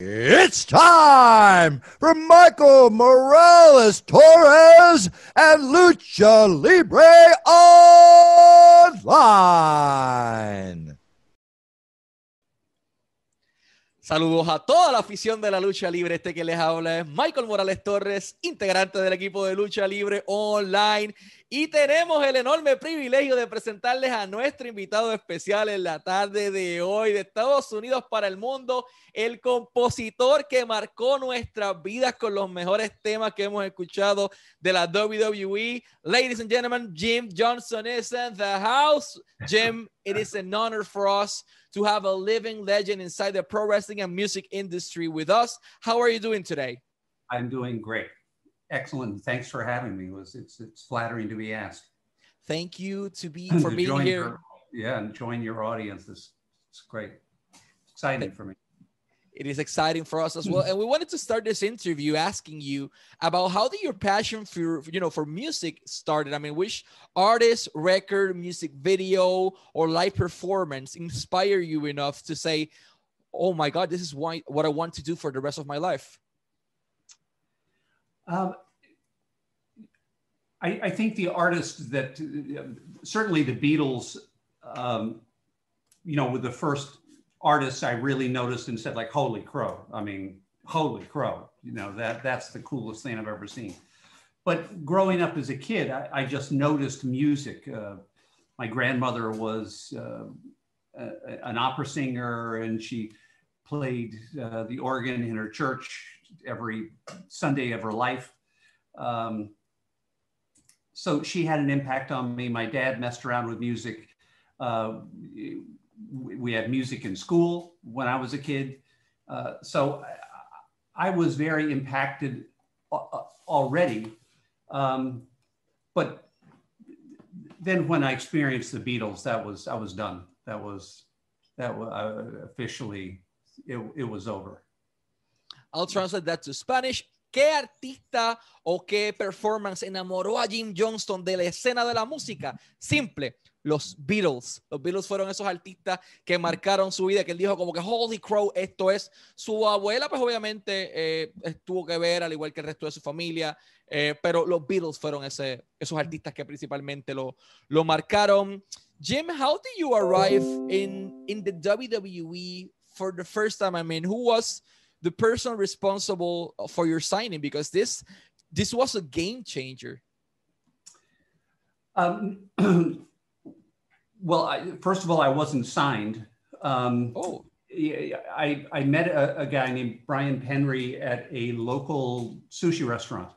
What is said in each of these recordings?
It's time for Michael Morales Torres and Lucha Libre Online. Saludos a toda la afición de la lucha libre. Este que les habla es Michael Morales Torres, integrante del equipo de lucha libre online. Y tenemos el enorme privilegio de presentarles a nuestro invitado especial en la tarde de hoy de Estados Unidos para el mundo, el compositor que marcó nuestras vidas con los mejores temas que hemos escuchado de la WWE. Ladies and gentlemen, Jim Johnson is in the house. Jim, it is an honor for us to have a living legend inside the pro wrestling and music industry with us. How are you doing today? I'm doing great. Excellent. Thanks for having me. It was it's it's flattering to be asked. Thank you to be for To being here. your- yeah, and join your audience. It's, it's great. Exciting for me. It is exciting for us as well. And we wanted to start this interview asking you about how did your passion for you know for music started? I mean, which artist, record, music video, or live performance inspire you enough to say, "Oh my God, this is why what I want to do for the rest of my life." Um, I, I think the artists that certainly the Beatles, um, you know, were the first artists I really noticed and said like, "Holy crow!" I mean, "Holy crow!" You know that that's the coolest thing I've ever seen. But growing up as a kid, I, I just noticed music. Uh, my grandmother was uh, a- an opera singer, and she played uh, the organ in her church every Sunday of her life. Um, so she had an impact on me. My dad messed around with music. Uh, we had music in school when I was a kid. Uh, so I, I was very impacted already. Um, but then when I experienced the Beatles, that was I was done. That was that was uh, officially it, it was over. I'll translate that to Spanish. ¿Qué artista o qué performance enamoró a Jim Johnston de la escena de la música? Simple, los Beatles. Los Beatles fueron esos artistas que marcaron su vida, que él dijo como que Holy Crow, esto es. Su abuela, pues obviamente eh, tuvo que ver, al igual que el resto de su familia, eh, pero los Beatles fueron ese, esos artistas que principalmente lo, lo marcaron. Jim, how did you arrive in, in the WWE for the first time? I mean, who was the person responsible for your signing because this this was a game changer Um, well, I, first of all, I wasn't signed. Um, oh yeah, I, I met a, a guy named Brian Penry at a local sushi restaurant.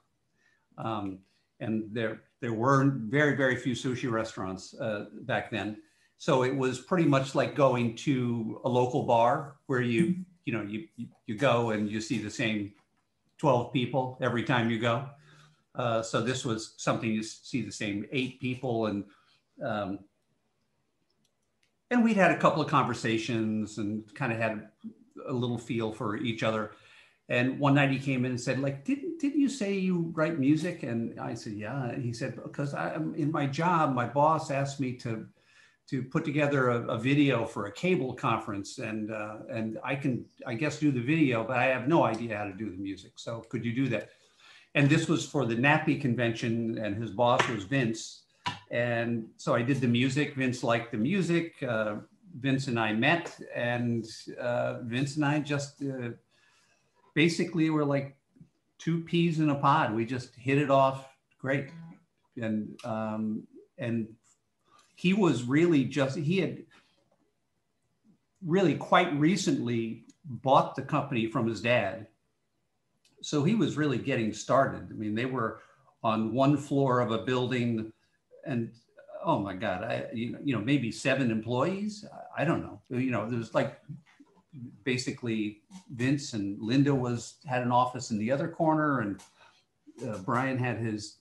Um, and there, there were very, very few sushi restaurants uh, back then. So it was pretty much like going to a local bar where you, you know, you, you- go and you see the same 12 people every time you go. Uh, so this was something you see the same eight people and um, and we'd had a couple of conversations and kind of had a little feel for each other. And one night he came in and said, like, didn't, didn't you say you write music? And I said, yeah. And he said, because I'm in my job, my boss asked me to, to put together a, a video for a cable conference. And, uh, and I can, I guess, do the video, but I have no idea how to do the music. So could you do that? And this was for the Nappy convention and his boss was Vince. And so I did the music. Vince liked the music. Uh, Vince and I met, and uh, Vince and I just uh, basically were like two peas in a pod. We just hit it off great, and um, and he was really just he had really quite recently bought the company from his dad, so he was really getting started. I mean, they were on one floor of a building and oh my god i you know, you know maybe seven employees? I don't know. You know there's like basically vince and linda was had an office in the other corner and uh, brian had his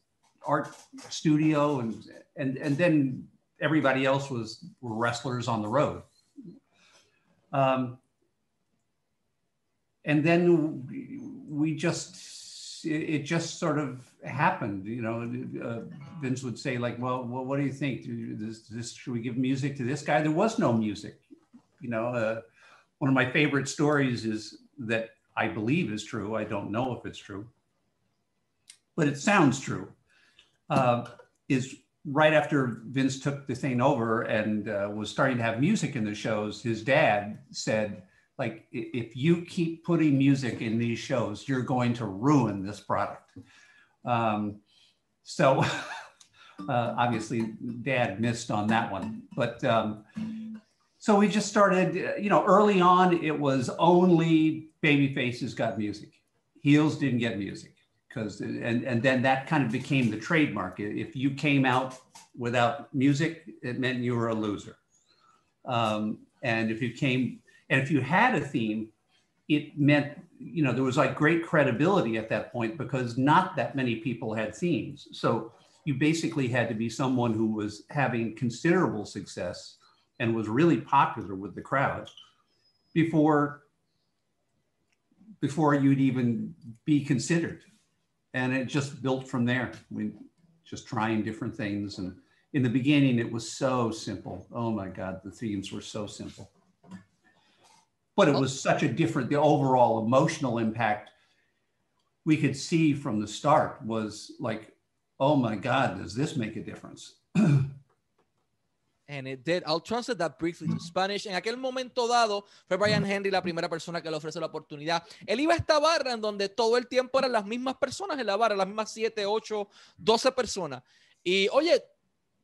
art studio and and and then everybody else was were wrestlers on the road um, and then we just it, just sort of happened you know uh, vince would say like well, well what do you think this, this should we give music to this guy there was no music you know uh, one of my favorite stories is that I believe is true. I don't know if it's true, but it sounds true. Uh, is right after Vince took the thing over and uh, was starting to have music in the shows, his dad said, like, if you keep putting music in these shows, you're going to ruin this product. Um, so uh, obviously, dad missed on that one. But um, so we just started, you know, early on, it was only baby faces got music, heels didn't get music because and and then that kind of became the trademark. If you came out without music, it meant you were a loser. Um, and if you came and if you had a theme, it meant you know there was like great credibility at that point because not that many people had themes. So you basically had to be someone who was having considerable success and was really popular with the crowd before before you'd even be considered and it just built from there. We just trying different things. And in the beginning, it was so simple. Oh my God, the themes were so simple. But it was such a different, the overall emotional impact we could see from the start was like, oh my God, does this make a difference? And it did. I'll translate that briefly to Spanish. En aquel momento dado, fue Brian Henry la primera persona que le ofrece la oportunidad. Él iba a esta barra en donde todo el tiempo eran las mismas personas en la barra, las mismas 7, 8, 12 personas. Y oye,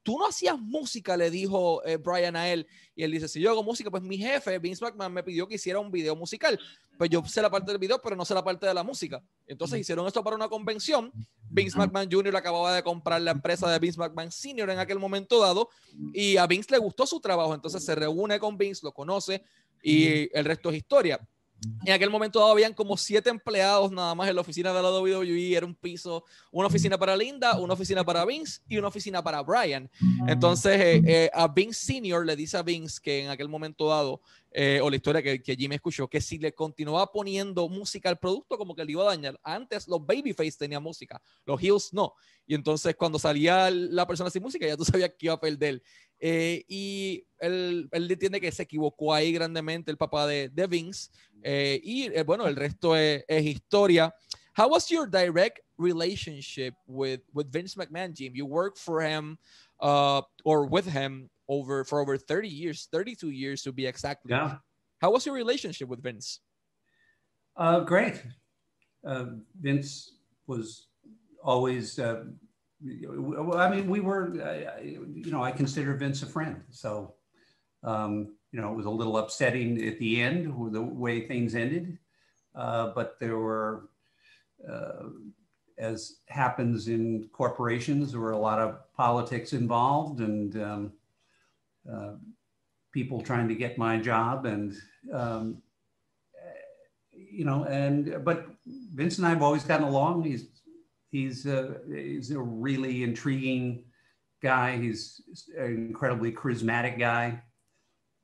tú no hacías música, le dijo eh, Brian a él. Y él dice, si yo hago música, pues mi jefe, Vince McMahon, me pidió que hiciera un video musical. Pues yo sé la parte del video, pero no sé la parte de la música. Entonces hicieron esto para una convención. Vince McMahon Jr. acababa de comprar la empresa de Vince McMahon Sr. en aquel momento dado. Y a Vince le gustó su trabajo. Entonces se reúne con Vince, lo conoce y el resto es historia. En aquel momento dado habían como siete empleados nada más en la oficina de la WWE. Era un piso, una oficina para Linda, una oficina para Vince y una oficina para Brian. Entonces, eh, eh, a Vince Senior le dice a Vince que en aquel momento dado, eh, o la historia que, que Jimmy escuchó, que si le continuaba poniendo música al producto, como que le iba a dañar. Antes los Babyface tenían música, los Heels no. Y entonces, cuando salía la persona sin música, ya tú sabías que iba a perder. Eh, y él, él, entiende que se equivocó ahí grandemente el papá de, de Vince. Eh, y eh, bueno, el resto es, es, historia. How was your direct relationship with, with Vince McMahon, Jim? You worked for him uh, or with him over for over 30 years, 32 years to be exact. Yeah. How was your relationship with Vince? Uh, great. Uh, Vince was always uh, I mean, we were, you know, I consider Vince a friend. So, um, you know, it was a little upsetting at the end, with the way things ended. Uh, but there were, uh, as happens in corporations, there were a lot of politics involved and um, uh, people trying to get my job. And, um, you know, and, but Vince and I have always gotten along. He's he's a, he's a really intriguing guy. He's an incredibly charismatic guy.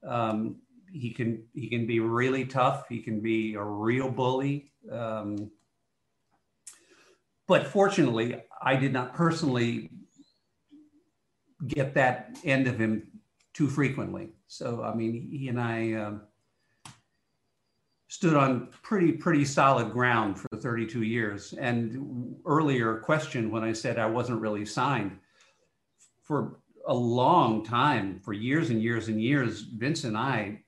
Um, he can he can be really tough. He can be a real bully. Um, but fortunately, I did not personally get that end of him too frequently. So I mean, he and I. Um, stood on pretty pretty solid ground for 32 years and earlier question when i said i wasn't really signed for a long time for years and years and years vince and i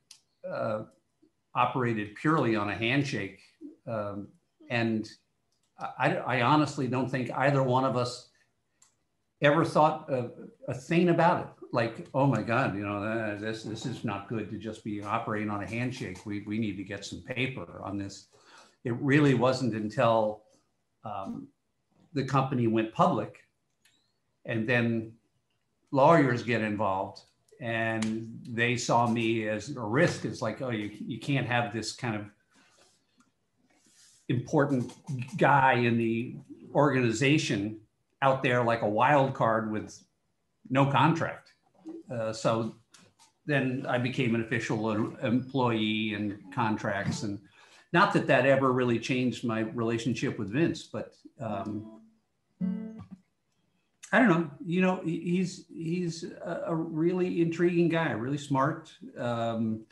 uh, operated purely on a handshake um, and I, I, honestly don't think either one of us ever thought a, a thing about it like, oh my God, you know, uh, this this is not good to just be operating on a handshake. We we need to get some paper on this. It really wasn't until um, the company went public, and then lawyers get involved, and they saw me as a risk. It's like, oh, you you can't have this kind of important guy in the organization out there like a wild card with no contract uh, so then I became an official employee and contracts and not that that ever really changed my relationship with Vince, but um, I don't know. You know, he's he's a, really intriguing guy, really smart, um,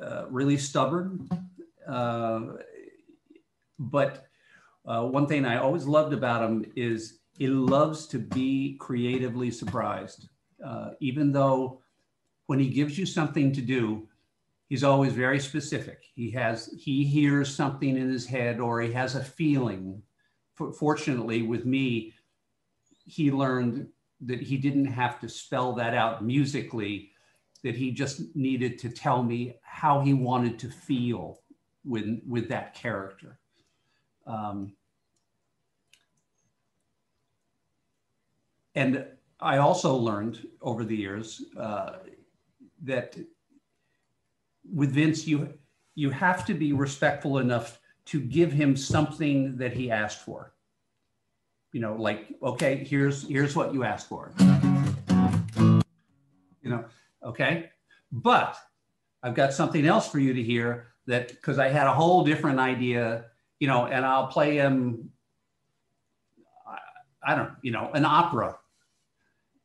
uh, really stubborn. uh, but uh, one thing I always loved about him is he loves to be creatively surprised. Uh, even though when he gives you something to do, he's always very specific. He has he hears something in his head or he has a feeling. Fortunately, with me, he learned that he didn't have to spell that out musically, that he just needed to tell me how he wanted to feel with, with that character. Um, and I also learned over the years uh, that with Vince, you you have to be respectful enough to give him something that he asked for. You know, like, okay, here's here's what you asked for. You know, okay, but I've got something else for you to hear that because I had a whole different idea, you know, and I'll play him. I, I don't, you know, an opera,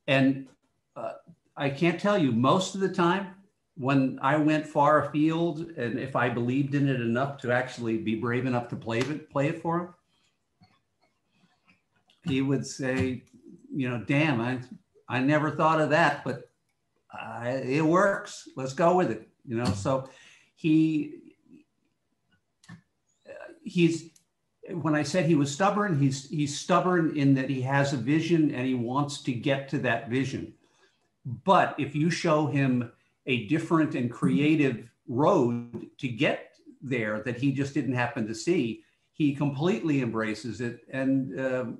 and uh, I can't tell you most of the time when I went far afield, and if I believed in it enough to actually be brave enough to play it, play it for him, he would say, you know, damn, I, I never thought of that, but uh, it works. Let's go with it. You know, so he, he's, when I said he was stubborn, he's, he's stubborn in that he has a vision and he wants to get to that vision. But if you show him a different and creative road to get there that he just didn't happen to see, he completely embraces it and um,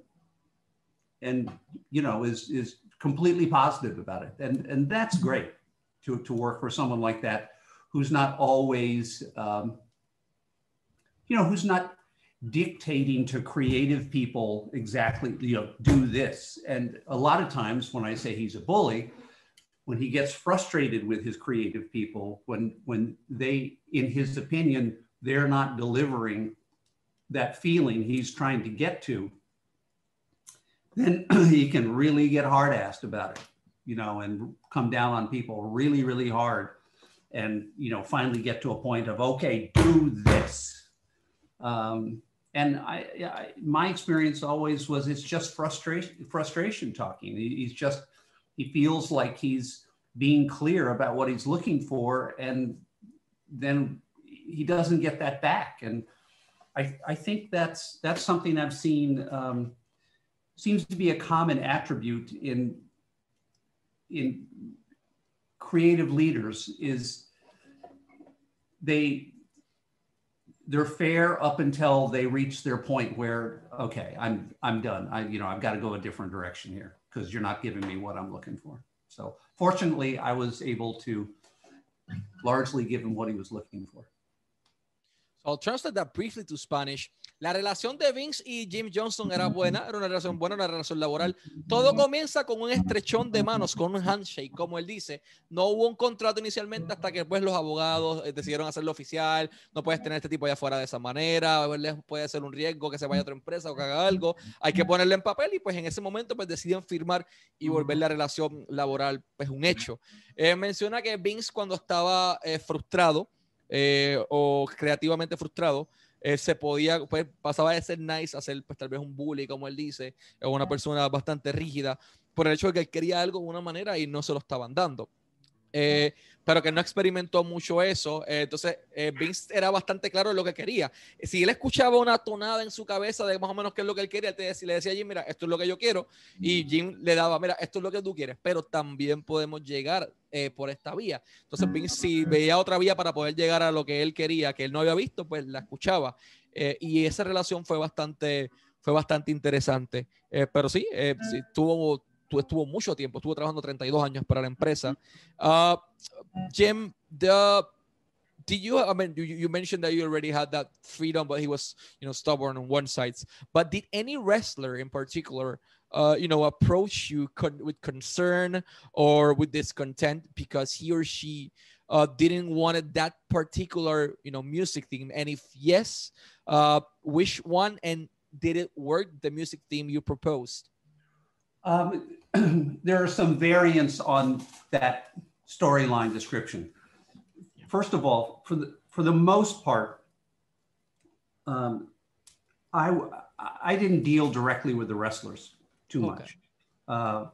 and you know is is completely positive about it, and and that's great to to work for someone like that who's not always um, you know who's not dictating to creative people exactly you know do this and a lot of times when i say he's a bully when he gets frustrated with his creative people, when when they, in his opinion, they're not delivering that feeling he's trying to get to, then he can really get hard assed about it, you know, and come down on people really, really hard. And, you know, finally get to a point of, okay, do this. Um, and I, I, my experience always was it's just frustration, frustration talking. He's just, he feels like he's being clear about what he's looking for and then he doesn't get that back and i, I think that's that's something i've seen um, seems to be a common attribute in in creative leaders is they they're fair up until they reach their point where okay i'm i'm done i you know i've got to go a different direction here because you're not giving me what I'm looking for. So fortunately, I was able to largely give him what he was looking for. So I'll translate that briefly to Spanish. La relación de Vince y Jim Johnson era buena, era una relación buena, una relación laboral. Todo comienza con un estrechón de manos, con un handshake, como él dice. No hubo un contrato inicialmente hasta que pues los abogados eh, decidieron hacerlo oficial. No puedes tener este tipo allá afuera de esa manera. Puede ser un riesgo que se vaya a otra empresa o que haga algo. Hay que ponerle en papel y pues en ese momento pues deciden firmar y volver la relación laboral pues un hecho. Eh, menciona que Vince cuando estaba eh, frustrado, o creativamente frustrado, eh, se podía, pues pasaba de ser nice a ser pues tal vez un bully, como él dice, o una persona bastante rígida, por el hecho de que él quería algo de una manera y no se lo estaban dando. Eh, pero que no experimentó mucho eso. Eh, entonces, eh, Vince era bastante claro en lo que quería. Si él escuchaba una tonada en su cabeza de más o menos qué es lo que él quería, te decía, le decía a Jim, mira, esto es lo que yo quiero, y Jim le daba, mira, esto es lo que tú quieres, pero también podemos llegar por esta vía. Entonces, Vince, si veía otra vía para poder llegar a lo que él quería, que él no había visto, pues la escuchaba. y esa relación fue bastante, fue bastante interesante. pero sí, sí, tuvo estuvo mucho tiempo, estuvo trabajando 32 años para la empresa. Uh, Jim, the did you i mean you, you mentioned that you already had that freedom but he was you know stubborn on one side. But did any wrestler in particular uh, you know approach you con- with concern or with discontent because he or she uh, didn't wanted that particular you know music theme? And if yes uh, which one and did it work the music theme you proposed? Um, there are some variants on that storyline description. First of all, for the, for the most part, um, I I didn't deal directly with the wrestlers too Okay. much. Uh,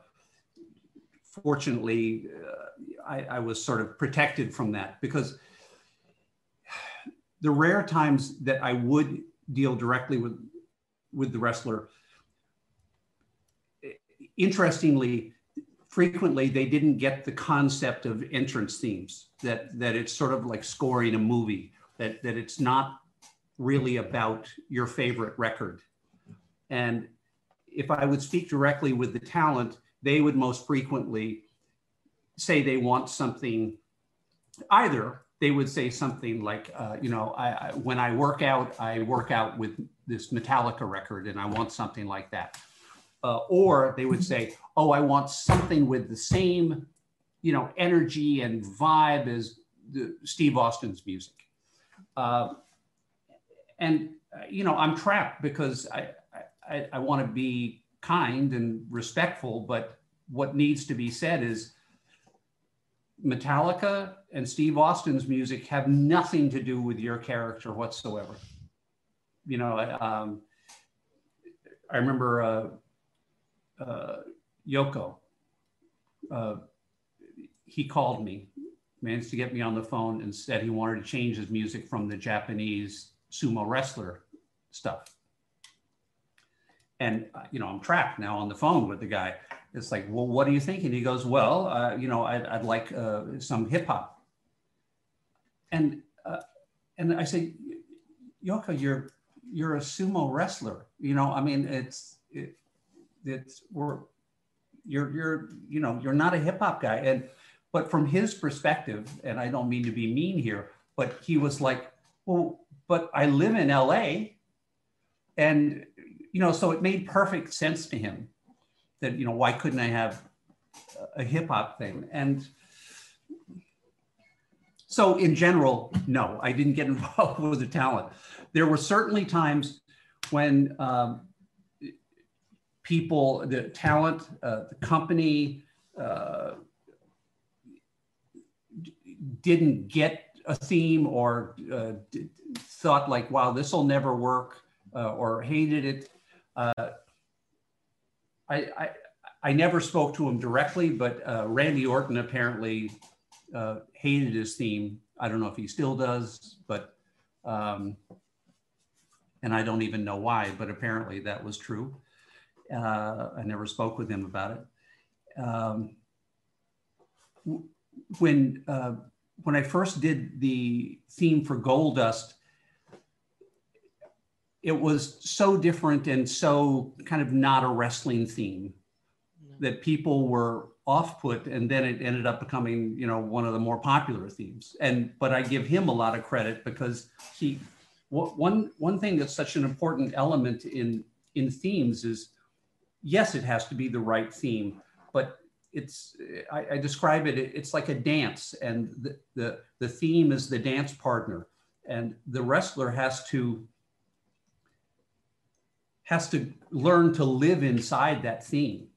fortunately, uh, I, I was sort of protected from that because the rare times that I would deal directly with with the wrestler, interestingly, frequently they didn't get the concept of entrance themes. That that it's sort of like scoring a movie. That that it's not really about your favorite record. And if I would speak directly with the talent, they would most frequently say they want something. Either they would say something like, uh, you know, I, I, when I work out, I work out with this Metallica record, and I want something like that. Uh, or they would say, oh, I want something with the same, you know, energy and vibe as the, Steve Austin's music. Uh, and uh, you know, I'm trapped because I I, I want to be kind and respectful, but what needs to be said is Metallica and Steve Austin's music have nothing to do with your character whatsoever. You know, um, I remember uh, uh, Yoko. Uh, he called me, managed to get me on the phone, and said he wanted to change his music from the Japanese sumo wrestler stuff. And uh, you know, I'm trapped now on the phone with the guy. It's like, well, what are you thinking? He goes, well, uh, you know, I'd, I'd like uh, some hip hop. And uh, and I say, Yoko, you're you're a sumo wrestler. You know, I mean, it's it, it's we're you're you're you know you're not a hip hop guy. And but from his perspective, and I don't mean to be mean here, but he was like, well, but I live in LA, and you know, so it made perfect sense to him that you know why couldn't I have a hip hop thing and so in general no I didn't get involved with the talent there were certainly times when um, people the talent uh, the company uh, didn't get a theme or uh, thought like wow this will never work uh, or hated it uh, I, I, I never spoke to him directly, but uh, Randy Orton apparently hated his theme. I don't know if he still does, but um, and I don't even know why, but apparently that was true. Uh, I never spoke with him about it. Um, when uh, when I first did the theme for Goldust, it was so different and so kind of not a wrestling theme that people were off put and then it ended up becoming you know one of the more popular themes and but i give him a lot of credit because he one one thing that's such an important element in in themes is yes it has to be the right theme but it's i, I describe it it's like a dance and the, the the theme is the dance partner and the wrestler has to has to learn to live inside that theme.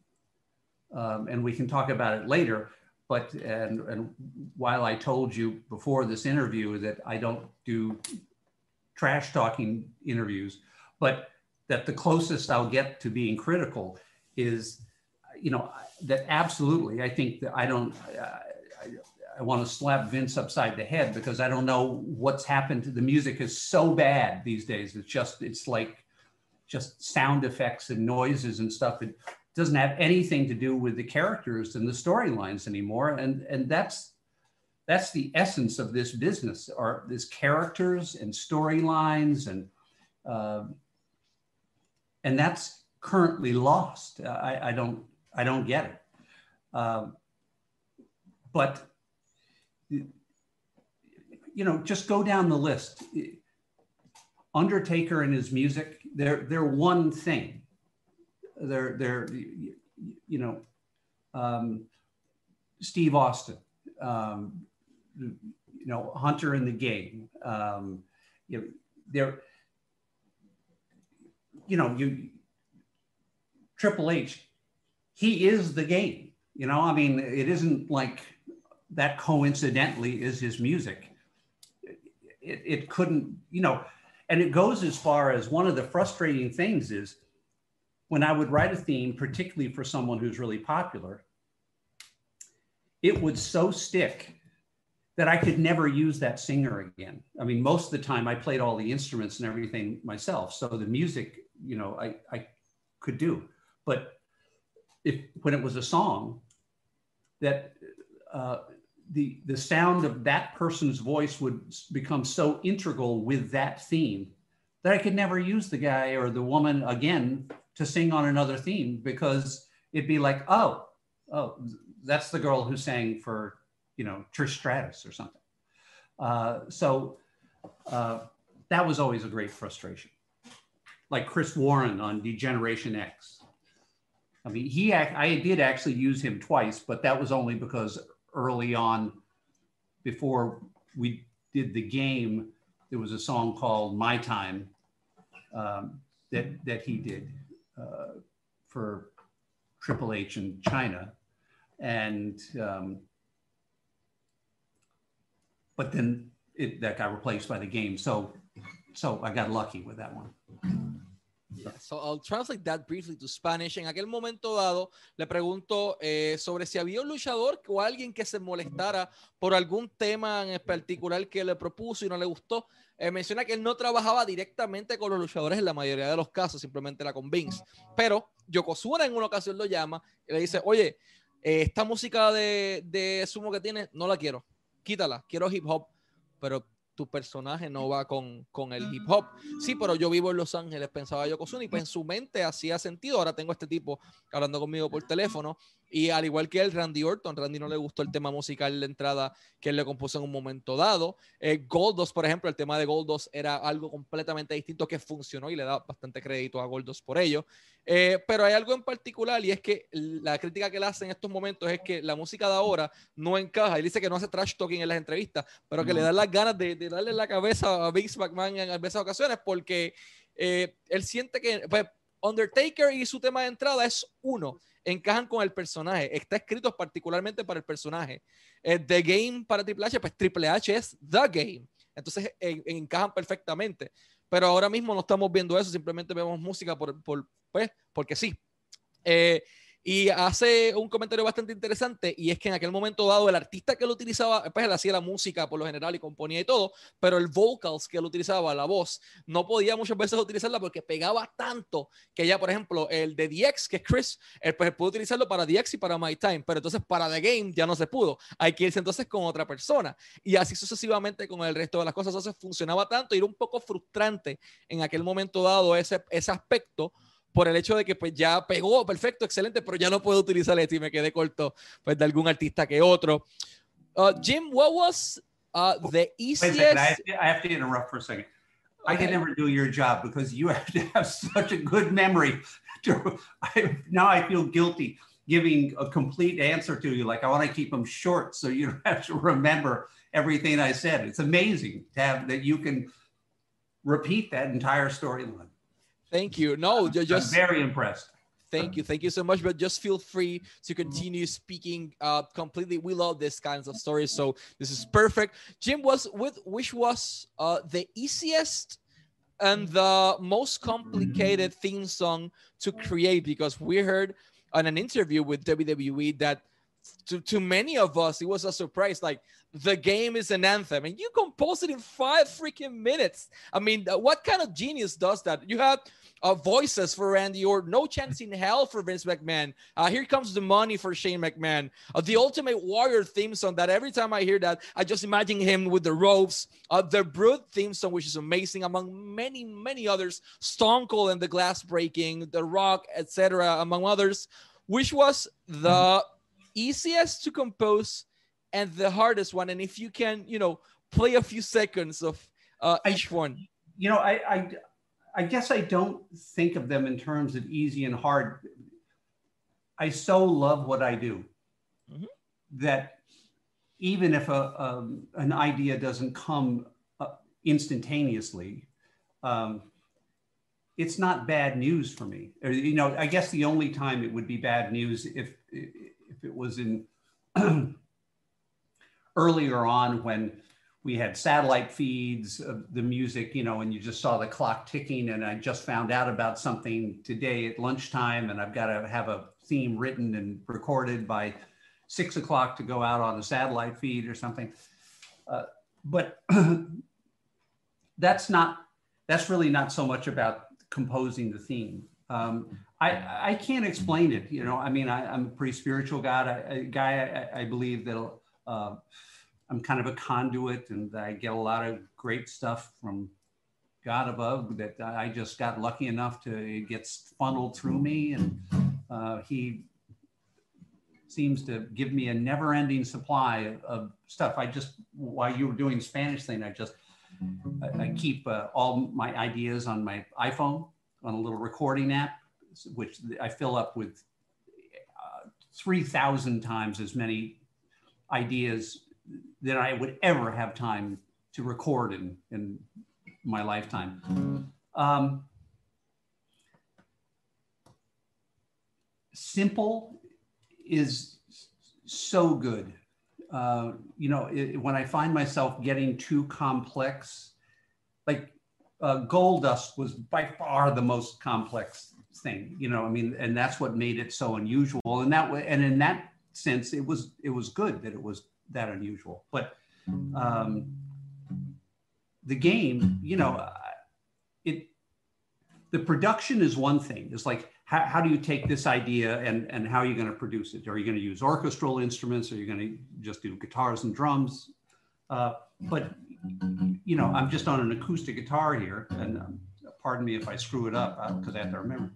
Um, and we can talk about it later. But and, and while I told you before this interview that I don't do trash talking interviews, but that the closest I'll get to being critical is, you know, that absolutely I think that I don't. I, I want to slap Vince upside the head because I don't know what's happened to the music is so bad these days. It's just it's like just sound effects and noises and stuff. It doesn't have anything to do with the characters and the storylines anymore. And, and that's, that's the essence of this business are these characters and storylines and, uh, and that's currently lost. I, I don't, I don't get it. Uh, but, you know, just go down the list. Undertaker and his music, they're they're one thing. They're they're you know um, Steve Austin, um, you know Hunter in the game. Um, you know, they're you know you Triple H, he is the game. You know, I mean, it isn't like that coincidentally is his music. It, it couldn't, you know, and it goes as far as one of the frustrating things is when I would write a theme, particularly for someone who's really popular, it would so stick that I could never use that singer again. I mean, most of the time I played all the instruments and everything myself. So the music, you know, I, I could do. But if when it was a song that uh, the the sound of that person's voice would become so integral with that theme that I could never use the guy or the woman again to sing on another theme because it'd be like, oh, oh, that's the girl who sang for you know Trish Stratus or something. Uh, so uh, that was always a great frustration. Like Chris Warren on D-Generation X. I mean, he I did actually use him twice, but that was only because early on, before we did the game, there was a song called "My Time" um, that that he did uh, for Triple H in Chyna, and um, but then it, that got replaced by the game. So so I got lucky with that one. Yeah, so I'll translate that briefly to Spanish. En aquel momento dado, le pregunto eh, sobre si había un luchador o alguien que se molestara por algún tema en particular que le propuso y no le gustó. Eh, menciona que él no trabajaba directamente con los luchadores en la mayoría de los casos, simplemente era con Vince. Pero Yokozuna en una ocasión lo llama y le dice, oye, eh, esta música de, de sumo que tiene, no la quiero, quítala, quiero hip hop, pero tu personaje no va con, con, el hip hop. Sí, pero yo vivo en Los Ángeles, pensaba yo y pues en su mente hacía sentido. Ahora tengo este tipo hablando conmigo por teléfono y al igual que el Randy Orton, Randy no le gustó el tema musical de entrada que él le compuso en un momento dado. Eh, Goldos, por ejemplo, el tema de Goldos era algo completamente distinto que funcionó y le da bastante crédito a Goldos por ello. Eh, pero hay algo en particular y es que la crítica que le hace en estos momentos es que la música de ahora no encaja. Él dice que no hace trash talking en las entrevistas, pero que le da las ganas de, darle la cabeza a Vince McMahon en algunas ocasiones porque eh, él siente que pues, Undertaker y su tema de entrada es uno encajan con el personaje. Está escrito particularmente para el personaje. Eh, the Game para Triple H, pues Triple H es The Game. Entonces encajan perfectamente. Pero ahora mismo no estamos viendo eso, simplemente vemos música por, por pues, porque sí. Eh, y hace un comentario bastante interesante y es que en aquel momento dado el artista que lo utilizaba, pues él hacía la música por lo general y componía y todo, pero el vocals que él utilizaba, la voz, no podía muchas veces utilizarla porque pegaba tanto que ya, por ejemplo, el de DX, que es Chris, él pues pudo utilizarlo para DX y para My Time, pero entonces para The Game ya no se pudo. Hay que irse entonces con otra persona y así sucesivamente con el resto de las cosas. Entonces funcionaba tanto y era un poco frustrante en aquel momento dado ese, ese aspecto por el hecho de que pues ya pegó, perfecto, excelente, pero ya no puedo utilizar esto y me quedé corto pues de algún artista que otro. Uh, Jim, what was uh, the easiest? Wait a second, I have, to, I have to interrupt for a second. Okay. I can never do your job because you have to have such a good memory. To, I, now I feel guilty giving a complete answer to you. Like I want to keep them short so you don't have to remember everything I said. It's amazing to have that you can repeat that entire storyline. Thank you. No, just I'm very impressed. Thank you, thank you so much. But just feel free to continue speaking uh, completely. We love these kinds of stories, so this is perfect. Jim was with which was uh, the easiest and the most complicated theme song to create because we heard on an interview with WWE that to, to many of us it was a surprise like the game is an anthem and you composed it in five freaking minutes i mean what kind of genius does that you have uh, voices for Randy Orton. No chance in hell for Vince McMahon. Uh, here comes the money for Shane McMahon. Uh, the Ultimate Warrior theme song that every time I hear that, I just imagine him with the ropes. Uh, the Brood theme song, which is amazing, among many, many others. Stone Cold and the Glass Breaking, The Rock, etc., among others, which was the easiest to compose and the hardest one. And if you can, you know, play a few seconds of uh, each I, one. You know, I, I I guess I don't think of them in terms of easy and hard. I so love what I do mm-hmm. that even if a, um, an idea doesn't come uh, instantaneously, um, it's not bad news for me. Or, you know, I guess the only time it would be bad news if if it was in earlier on when we had satellite feeds of the music, you know, and you just saw the clock ticking. And I just found out about something today at lunchtime, and I've got to have a theme written and recorded by six o'clock to go out on a satellite feed or something. Uh, but that's not, that's really not so much about composing the theme. Um, I, I can't explain it. You know, I mean, I, am a pretty spiritual God, guy. I, I believe that uh, I'm kind of a conduit, and I get a lot of great stuff from God above. That I just got lucky enough to it gets funneled through me, and uh, He seems to give me a never-ending supply of, stuff. I just while you were doing Spanish thing, I just I, I keep uh, all my ideas on my iPhone on a little recording app which I fill up with uh, 3,000 times as many ideas than I would ever have time to record in, in my lifetime. Um, simple is so good. Uh, you know, it, when I find myself getting too complex, like uh, Goldust was by far the most complex thing you know i mean and that's what made it so unusual and that way and in that sense it was it was good that it was that unusual. But um the game you know it the production is one thing. It's like how, how do you take this idea and and how are you going to produce it? Are you going to use orchestral instruments? Are you going to just do guitars and drums? Uh, but you know i'm just on an acoustic guitar here and um, pardon me if I screw it up because uh, I have to remember.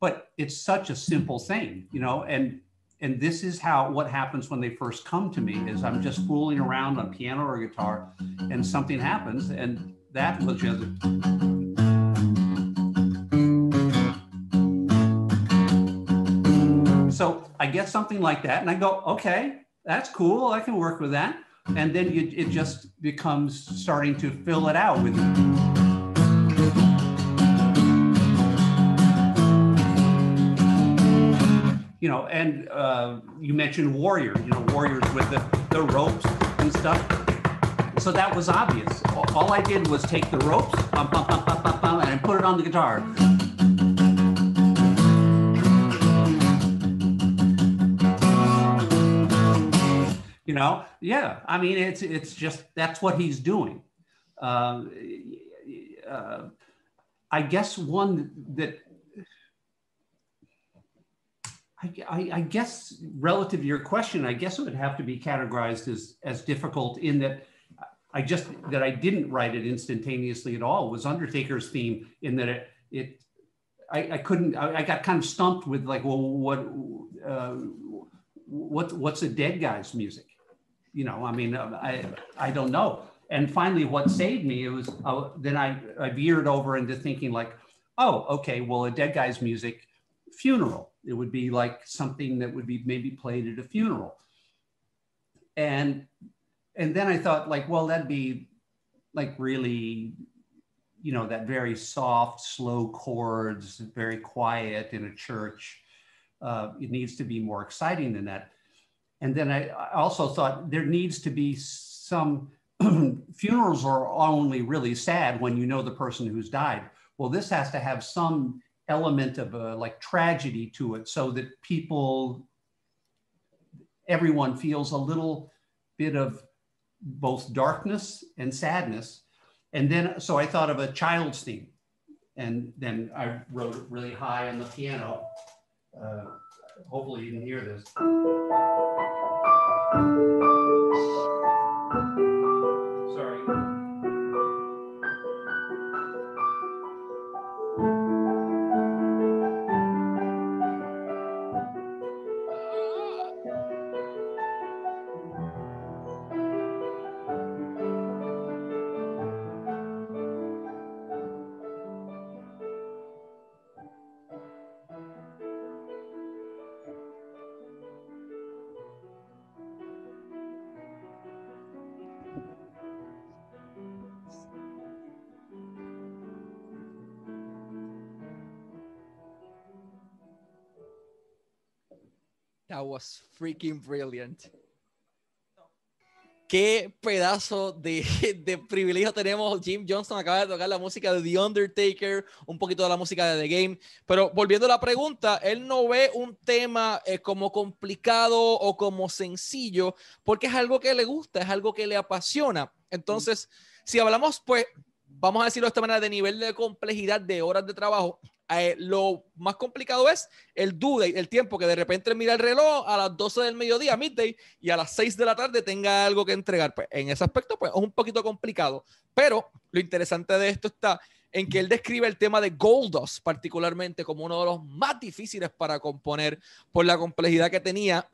But it's such a simple thing, you know, and and this is how what happens when they first come to me is I'm just fooling around on piano or guitar, and something happens, and that was just. So I get something like that, and I go, okay, that's cool. I can work with that, and then it, it just becomes starting to fill it out with. You know, and uh, you mentioned warrior, you know, warriors with the, the ropes and stuff. So that was obvious. All I did was take the ropes bum, bum, bum, and put it on the guitar. You know, yeah. I mean, it's it's just that's what he's doing. Uh, uh, I guess one that I, I, guess relative to your question, I guess it would have to be categorized as, as difficult in that I just, that I didn't write it instantaneously at all was Undertaker's theme in that it, it I, I couldn't, I, I got kind of stumped with like, well, what, uh, what, what's a dead guy's music? You know, I mean, I, I don't know. And finally, what saved me, it was, uh, then I, I veered over into thinking like, oh, okay, well, a dead guy's music, funeral it would be like something that would be maybe played at a funeral. And and then I thought like, well, that'd be like really, you know, that very soft, slow chords, very quiet in a church. Uh, it needs to be more exciting than that. And then I, I also thought there needs to be some funerals are only really sad when you know the person who's died. Well, this has to have some element of a like tragedy to it so that people everyone feels a little bit of both darkness and sadness. And then so i thought of a child's theme. And then i wrote it really high on the piano. Uh, hopefully you can hear this was freaking brilliant. qué pedazo de, de, privilegio tenemos. Jim Johnston acaba de tocar la música de The Undertaker, un poquito de la música de The Game. Pero volviendo a la pregunta, él no ve un tema eh, como complicado o como sencillo, porque es algo que le gusta, es algo que le apasiona. Entonces, si hablamos, pues, vamos a decirlo de esta manera, de nivel de complejidad de horas de trabajo, eh, lo más complicado es el due el tiempo que de repente mira el reloj a las 12 del mediodía, midday, y a las 6 de la tarde tenga algo que entregar. Pues en ese aspecto, pues es un poquito complicado. Pero lo interesante de esto está en que él describe el tema de Goldos particularmente como uno de los más difíciles para componer por la complejidad que tenía.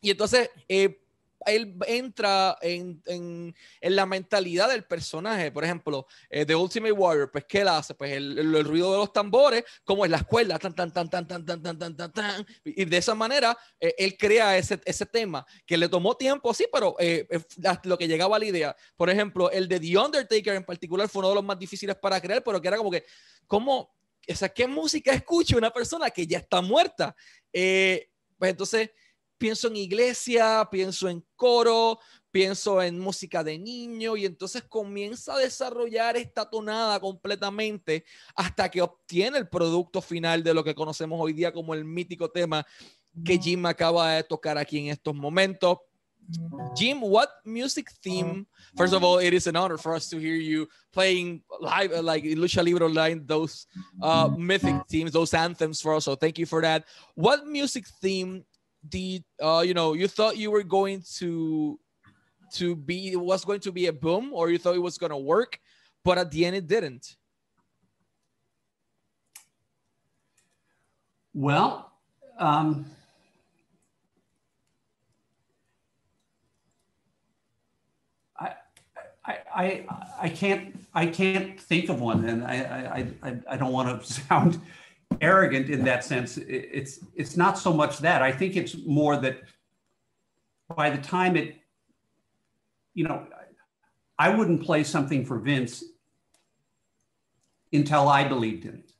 Y entonces, eh, él entra en, en, en, la mentalidad del personaje. Por ejemplo, eh, The Ultimate Warrior, pues, ¿qué él hace? Pues el, el, ruido de los tambores, como en la escuela, tan, tan, tan, tan, tan, tan, tan, tan, tan, tan. Y de esa manera, eh, él crea ese, ese tema que le tomó tiempo, sí, pero eh, lo que llegaba a la idea. Por ejemplo, el de The Undertaker en particular fue uno de los más difíciles para crear, pero que era como que, ¿cómo? O sea, ¿qué música escucha una persona que ya está muerta? pues entonces pienso en iglesia, pienso en coro, pienso en música de niño y entonces comienza a desarrollar esta tonada completamente hasta que obtiene el producto final de lo que conocemos hoy día como el mítico tema que Jim acaba de tocar aquí en estos momentos. Jim, what music theme? First of all, it is an honor for us to hear you playing live, like Lucha Libre Online, those uh, mythic themes, those anthems for us. So thank you for that. What music theme the uh, you know you thought you were going to to be it was going to be a boom or you thought it was going to work but at the end it didn't. Well um, I, I, I, I can't I can't think of one, and I I, I, I don't want to sound arrogant in that sense. It's it's not so much that. I think it's more that by the time it, you know, I wouldn't play something for Vince until I believed in it.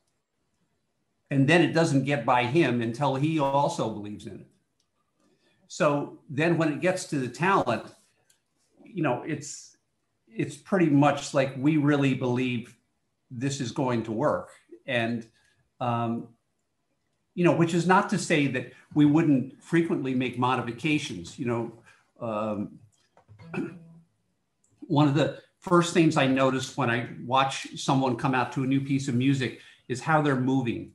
And then it doesn't get by him until he also believes in it. So then when it gets to the talent, you know, it's it's pretty much like we really believe this is going to work. And um, you know, which is not to say that we wouldn't frequently make modifications. You know, um, one of the first things I notice when I watch someone come out to a new piece of music is how they're moving,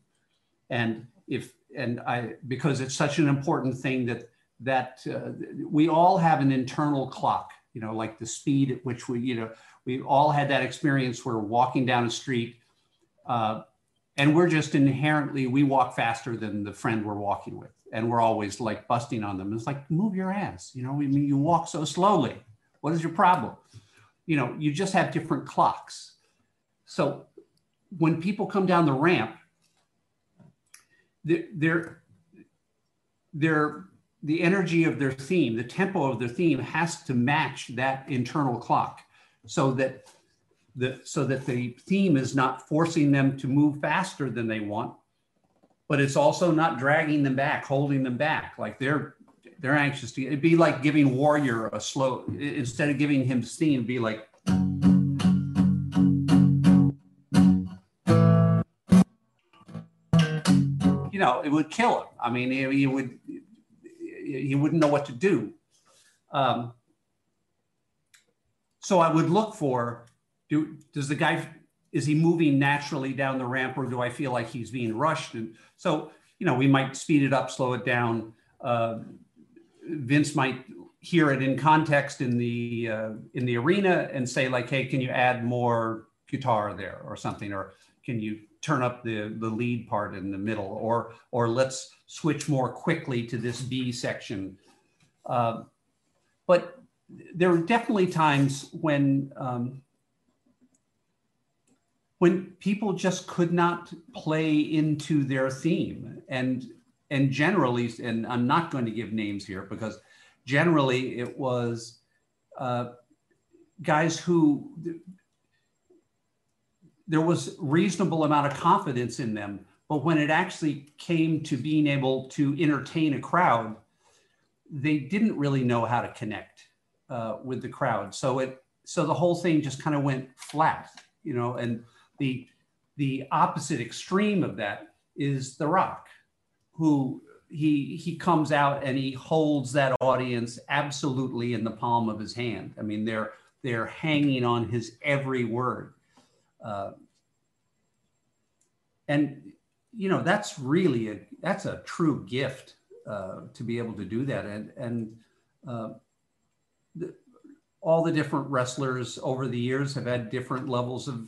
and if and I because it's such an important thing that that uh, we all have an internal clock. You know, like the speed at which we, you know, we all had that experience where walking down a street. Uh, and we're just inherently we walk faster than the friend we're walking with. And we're always like busting on them. It's like move your ass you know? I mean you walk so slowly. What is your problem? You know you just have different clocks. So when people come down the ramp they're they're the energy of their theme the tempo of their theme has to match that internal clock so that the, so that the theme is not forcing them to move faster than they want, but it's also not dragging them back, holding them back. Like they're they're anxious to. It'd be like giving Warrior a slow instead of giving him steam. Be like. You know, it would kill him. I mean, he would he wouldn't know what to do. Um, so I would look for do does the guy is he moving naturally down the ramp or do I feel like he's being rushed? And so, you know, we might speed it up, slow it down. Uh, Vince might hear it in context in the uh, in the arena and say like, hey, can you add more guitar there or something, or can you turn up the the lead part in the middle, or or let's switch more quickly to this B section. Uh, but there are definitely times when um, when people just could not play into their theme and and generally and i'm not going to give names here because generally it was uh, guys who there was reasonable amount of confidence in them but when it actually came to being able to entertain a crowd they didn't really know how to connect uh, with the crowd. So it so the whole thing just kind of went flat, you know. And the the opposite extreme of that is The Rock, who he he comes out and he holds that audience absolutely in the palm of his hand. I mean, they're they're hanging on his every word, uh, and you know that's really a that's a true gift uh, to be able to do that. And and uh, the, all the different wrestlers over the years have had different levels of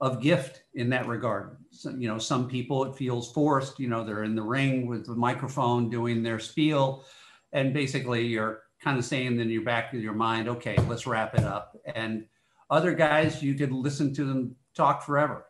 of gift in that regard. So, you know, some people it feels forced. You know, they're in the ring with the microphone doing their spiel, and basically you're kind of saying in your back of your mind, okay, let's wrap it up. And other guys, you could listen to them talk forever.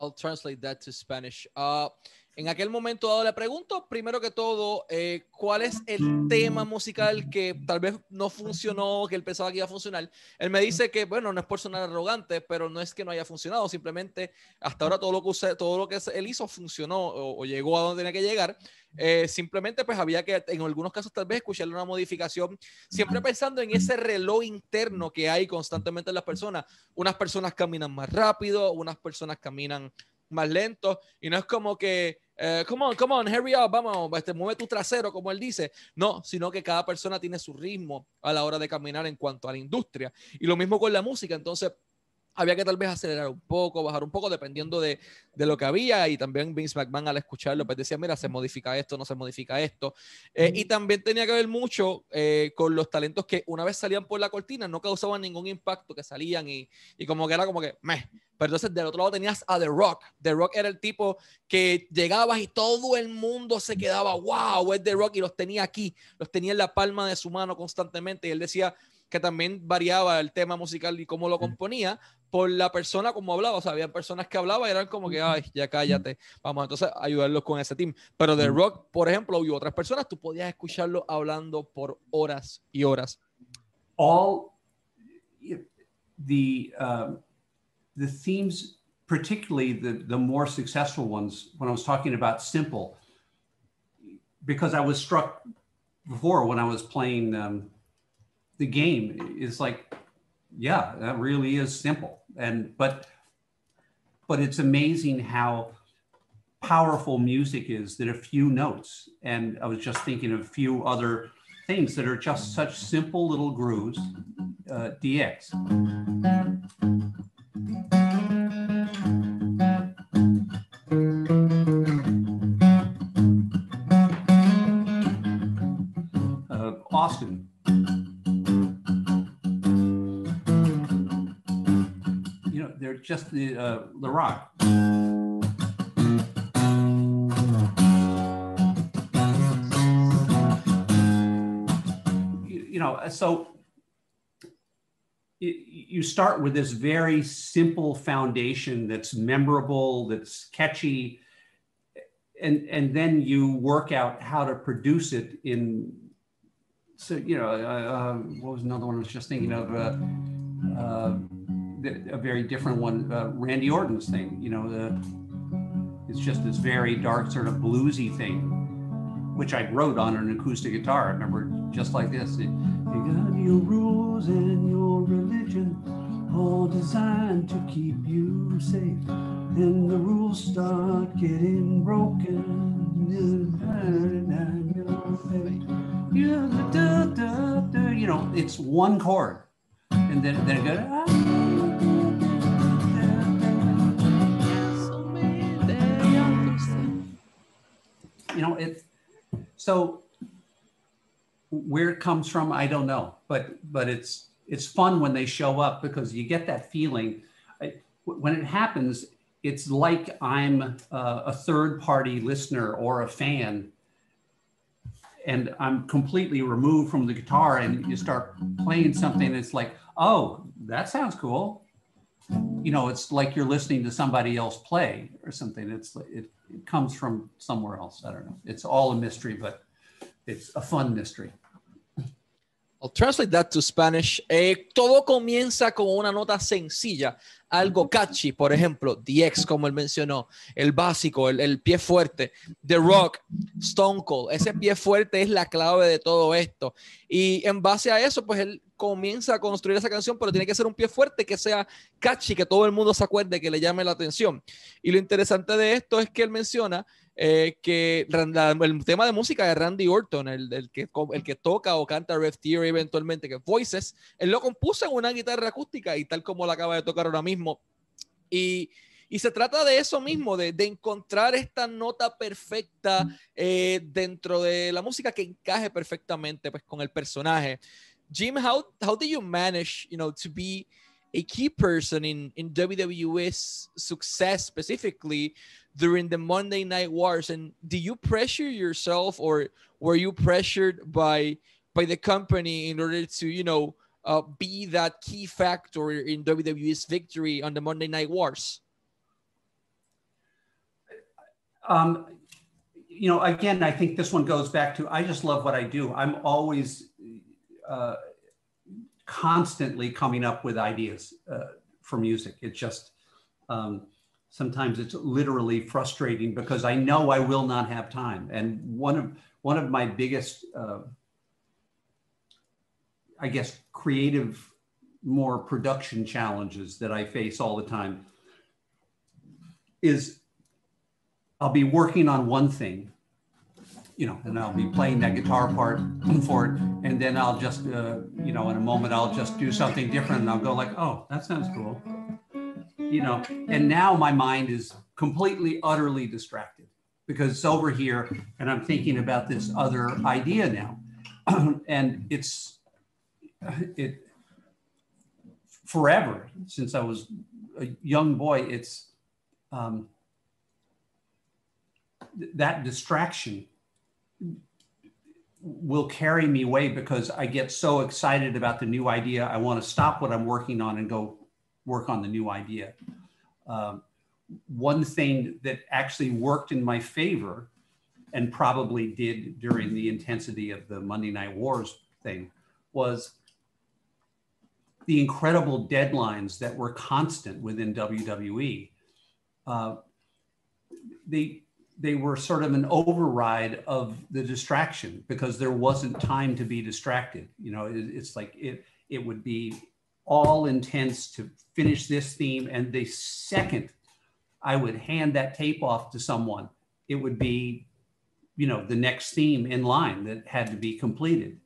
I'll translate that to Spanish. Uh, En aquel momento dado le pregunto, primero que todo, eh, ¿cuál es el tema musical que tal vez no funcionó, que él pensaba que iba a funcionar? Él me dice que, bueno, no es por sonar arrogante, pero no es que no haya funcionado, simplemente hasta ahora todo lo que, usted, todo lo que él hizo funcionó o, llegó a donde tenía que llegar. Eh, simplemente pues había que en algunos casos tal vez escucharle una modificación, siempre pensando en ese reloj interno que hay constantemente en las personas. Unas personas caminan más rápido, unas personas caminan más lento y no es como que, eh, come on, come on, hurry up, vamos, este, mueve tu trasero, como él dice. No, sino que cada persona tiene su ritmo a la hora de caminar en cuanto a la industria. Y lo mismo con la música, entonces había que tal vez acelerar un poco, bajar un poco, dependiendo de, de, lo que había. Y también Vince McMahon al escucharlo, pues decía, mira, se modifica esto, no se modifica esto. Eh, y también tenía que ver mucho eh, con los talentos que una vez salían por la cortina, no causaban ningún impacto, que salían y, y como que era como que, meh. Pero entonces del otro lado tenías a The Rock. The Rock era el tipo que llegabas y todo el mundo se quedaba, wow, es The Rock y los tenía aquí, los tenía en la palma de su mano constantemente. Y él decía, que también variaba el tema musical y cómo lo componía por la persona como hablaba. O sea, había personas que hablaban y eran como que, ay, ya cállate. Vamos, entonces ayudarlos con ese team. Pero de rock, por ejemplo, y otras personas, tú podías escucharlo hablando por horas y horas. All the, uh, the themes, particularly the, the more successful ones, when I was talking about simple, because I was struck before when I was playing um, the game is like, yeah, that really is simple. And but but it's amazing how powerful music is that a few notes. And I was just thinking of a few other things that are just such simple little grooves. Uh, DX. Just the uh, the rock. You, you know, so you start with this very simple foundation that's memorable, that's catchy, and and then you work out how to produce it in. So you know, uh, uh what was another one I was just thinking of? Uh, uh a very different one, uh, Randy Orton's thing. You know, the, it's just this very dark sort of bluesy thing, which I wrote on an acoustic guitar. I remember just like this. you got your rules and your religion, all designed to keep you safe. Then the rules start getting broken. You know, it's one chord, and then then it goes. You know, it's so where it comes from, I don't know, but but it's it's fun when they show up because you get that feeling. When it happens, it's like I'm a third party listener or a fan, and I'm completely removed from the guitar, and you start playing something. It's like, oh, that sounds cool. You know, it's like you're listening to somebody else play or something. It's it, it comes from somewhere else. I don't know. It's all a mystery, but it's a fun mystery. I'll translate that to Spanish. Eh, todo comienza con una nota sencilla, algo catchy, por ejemplo, The X, como él mencionó, el básico, el, el, pie fuerte, The Rock, Stone Cold, ese pie fuerte es la clave de todo esto. Y en base a eso, pues él comienza a construir esa canción, pero tiene que ser un pie fuerte que sea catchy, que todo el mundo se acuerde, que le llame la atención. Y lo interesante de esto es que él menciona eh, que el tema de música de Randy Orton, el, que, el que toca o canta Rev Theory eventualmente, que Voices, él lo compuso en una guitarra acústica y tal como la acaba de tocar ahora mismo. Y, y se trata de eso mismo, de, de encontrar esta nota perfecta eh, dentro de la música que encaje perfectamente pues, con el personaje. Jim, how, how do you manage, you know, to be a key person in, in WWE's success specifically during the Monday Night Wars? And do you pressure yourself or were you pressured by by the company in order to, you know, uh, be that key factor in WWE's victory on the Monday Night Wars? Um, you know, again, I think this one goes back to I just love what I do. I'm always constantly coming up with ideas uh, for music. It's just um, sometimes it's literally frustrating because I know I will not have time. And one of one of my biggest, uh, I guess, creative, more production challenges that I face all the time is I'll be working on one thing you know, and I'll be playing that guitar part for it, and then I'll just, uh, you know, in a moment I'll just do something different, and I'll go like, oh, that sounds cool, you know. And now my mind is completely, utterly distracted because it's over here, and I'm thinking about this other idea now, and it's it forever since I was a young boy. It's um, that distraction will carry me away because I get so excited about the new idea. I want to stop what I'm working on and go work on the new idea. Um, one thing that actually worked in my favor and probably did during the intensity of the Monday Night Wars thing was the incredible deadlines that were constant within WWE. Uh, they they were sort of an override of the distraction because there wasn't time to be distracted. You know, it, it's like it it would be all intense to finish this theme, and the second I would hand that tape off to someone, it would be, you know, the next theme in line that had to be completed.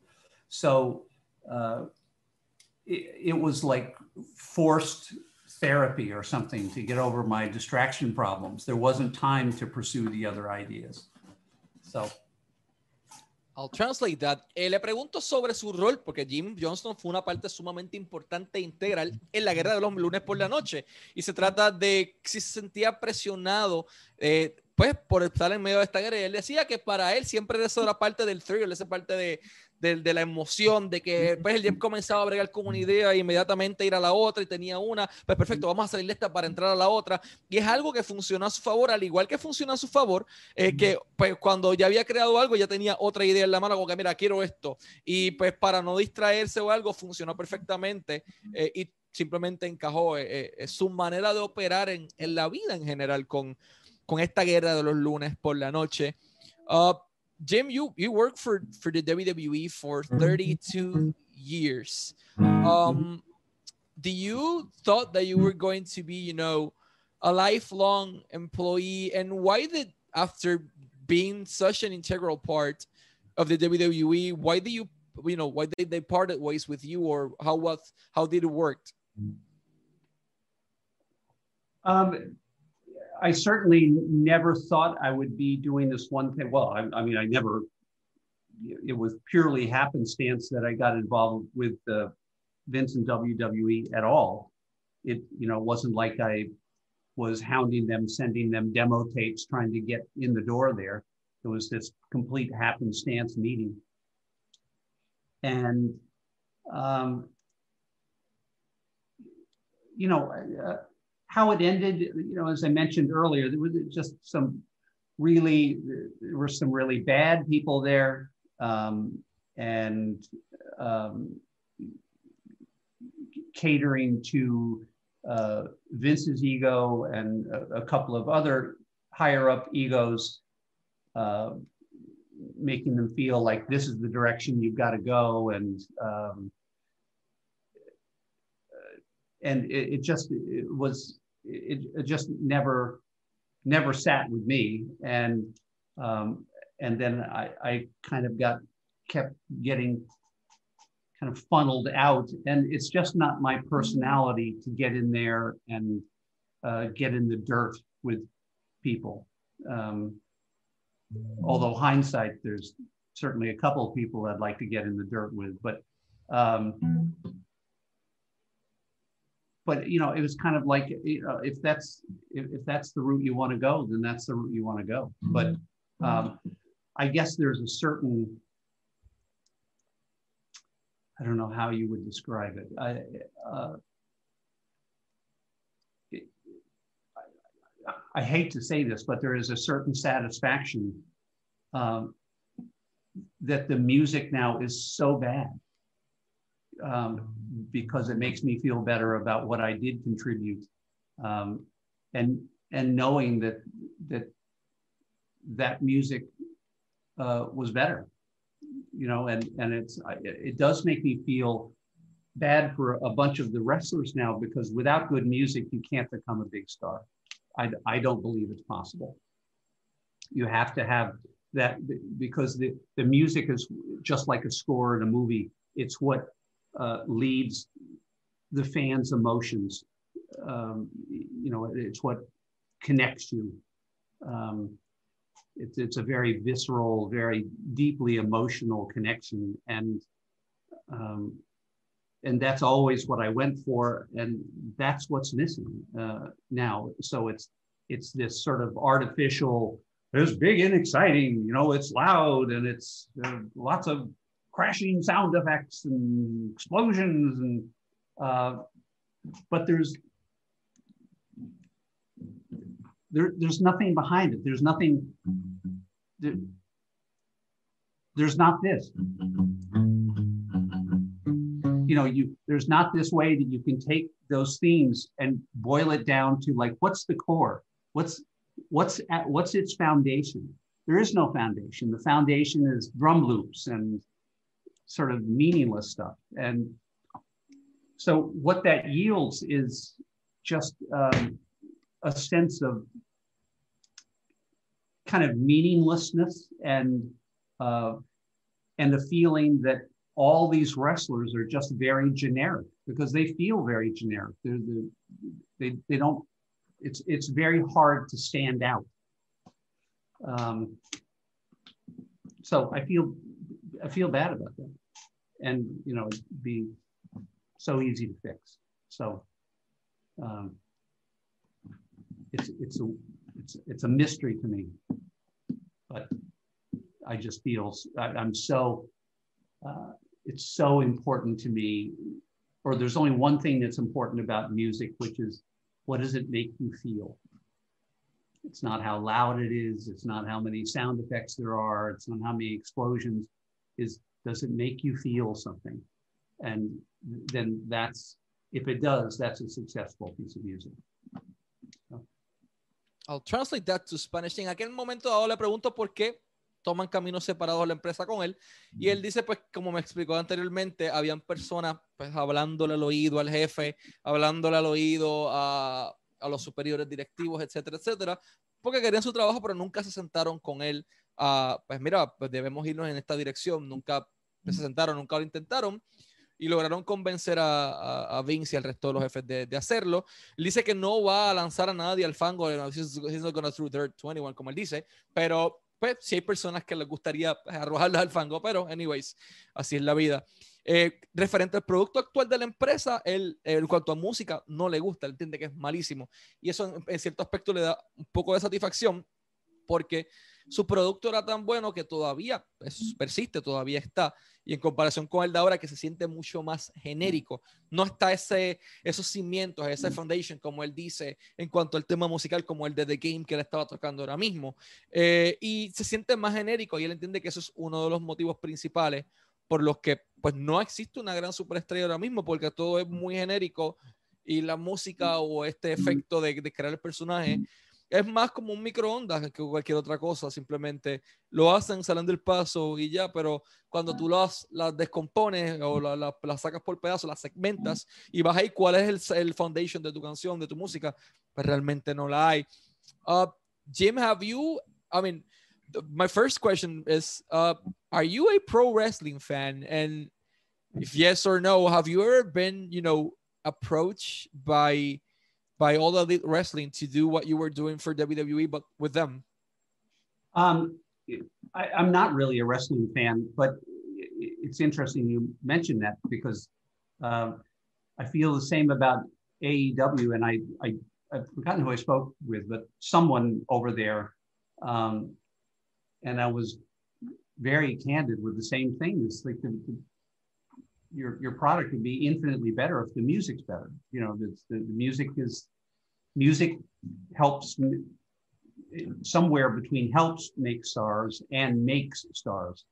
So uh, it, it was like forced therapy or something to get over my distraction problems. There wasn't time to pursue the other ideas. So. I'll translate that. Eh, le pregunto sobre su rol, porque Jim Johnston fue una parte sumamente importante e integral en la guerra de los lunes por la noche. Y se trata de si se sentía presionado, eh, pues, por estar en medio de esta guerra. Él decía que para él siempre eso era parte del thrill, esa parte de, de, de, la emoción, de que pues, el Jeff comenzaba a bregar con una idea e inmediatamente ir a la otra y tenía una, pues perfecto, vamos a salir de esta para entrar a la otra. Y es algo que funcionó a su favor, al igual que funciona a su favor, eh, que pues cuando ya había creado algo ya tenía otra idea en la mano, como que mira, quiero esto. Y pues para no distraerse o algo, funcionó perfectamente eh, y simplemente encajó eh, eh su manera de operar en, en, la vida en general con, con esta guerra de los lunes por la noche. Uh, Jim, you you worked for for the WWE for 32 years. Um, do you thought that you were going to be, you know, a lifelong employee, and why did after being such an integral part of the WWE, why did you, you know, why did they parted ways with you, or how was how did it work? Um, I certainly never thought I would be doing this one thing. Well, I, I mean, I never. It was purely happenstance that I got involved with uh, Vince and WWE at all. It you know wasn't like I was hounding them, sending them demo tapes, trying to get in the door there. It was this complete happenstance meeting, and um, you know. Uh, how it ended, you know, as I mentioned earlier, there was just some really, there were some really bad people there. Um, and um, catering to uh, Vince's ego and a, a, couple of other higher up egos, uh, making them feel like this is the direction you've got to go, and um, and it, it just it was it, it, just never never sat with me, and um, and then I, I kind of got kept getting kind of funneled out. And it's just not my personality to get in there and uh, get in the dirt with people. Um, although hindsight, there's certainly a couple of people I'd like to get in the dirt with, but um, but you know, it was kind of like you know, if that's if, if that's the route you want to go, then that's the route you want to go. But um, I guess there's a certain I don't know how you would describe it. I, uh, I, I, hate to say this, but there is a certain satisfaction um, that the music now is so bad um, because it makes me feel better about what I did contribute, um, and and knowing that that that music uh, was better you know, and and it's it does make me feel bad for a bunch of the wrestlers now because without good music you can't become a big star. I I don't believe it's possible. You have to have that because the the music is just like a score in a movie. It's what uh, leads the fans' emotions. Um, you know, it's what connects you. Um, it's, it's a very visceral, very deeply emotional connection. And, um, and that's always what I went for. And that's what's missing uh, now. So it's, it's this sort of artificial, it's big and exciting, you know, it's loud and it's uh, lots of crashing sound effects and explosions and, uh, but there's there, there's nothing behind it. There's nothing, there, there's not this. You know, you there's not this way that you can take those themes and boil it down to like, what's the core? What's what's at, what's its foundation? There is no foundation. The foundation is drum loops and sort of meaningless stuff. And so what that yields is just um, a sense of kind of meaninglessness and uh, and the feeling that all these wrestlers are just very generic because they feel very generic. They're the, they they don't. It's it's very hard to stand out. Um, so I feel I feel bad about that, and you know be so easy to fix. So um, it's it's a it's, it's a mystery to me. But I just feel I, am so, uh, it's so important to me. Or there's only one thing that's important about music, which is what does it make you feel? It's not how loud it is. It's not how many sound effects there are. It's not how many explosions. Is does it make you feel something? And then that's if it does, that's a successful piece of music. I'll translate that to Spanish. En aquel momento dado le pregunto por qué toman caminos separados la empresa con él. Y él dice, pues, como me explicó anteriormente, habían personas pues hablándole al oído al jefe, hablándole al oído a, a los superiores directivos, etcétera, etcétera, porque querían su trabajo, pero nunca se sentaron con él. A pues mira, pues debemos irnos en esta dirección. Nunca se sentaron, nunca lo intentaron y lograron convencer a, a, Vince y al resto de los jefes de, de, hacerlo. Él dice que no va a lanzar a nadie al fango, he's, not gonna throw dirt 21, como él dice, pero pues sí hay personas que les gustaría arrojarlos al fango, pero anyways, así es la vida. Eh, referente al producto actual de la empresa, él, en cuanto a música, no le gusta, él entiende que es malísimo. Y eso en, en cierto aspecto le da un poco de satisfacción porque su producto era tan bueno que todavía persiste, todavía está. Y en comparación con el de ahora, que se siente mucho más genérico, no está ese, esos cimientos, ese foundation, como él dice, en cuanto al tema musical, como el de The Game que él estaba tocando ahora mismo. Eh, y se siente más genérico y él entiende que eso es uno de los motivos principales por los que pues no existe una gran superestrella ahora mismo porque todo es muy genérico y la música o este efecto de, de crear el personaje es más como un microondas que cualquier otra cosa, simplemente lo hacen, salen del paso y ya, pero cuando tú las, las descompones o las la, sacas por pedazos, las segmentas y vas ahí cuál es el, el, foundation de tu canción, de tu música, pues realmente no la hay. Uh, Jim, have you, I mean, my first question is, uh, are you a pro wrestling fan? And if yes or no, have you ever been, you know, approached by by all elite wrestling to do what you were doing for WWE, but with them? Um, I, am not really a wrestling fan, but it's interesting you mentioned that because uh, I feel the same about AEW, and I, I I've forgotten who I spoke with, but someone over there, um, and I was very candid with the same thing. It's like the, the, your your product would be infinitely better if the music's better. You know, the, the music is music helps somewhere between helps make stars and makes stars.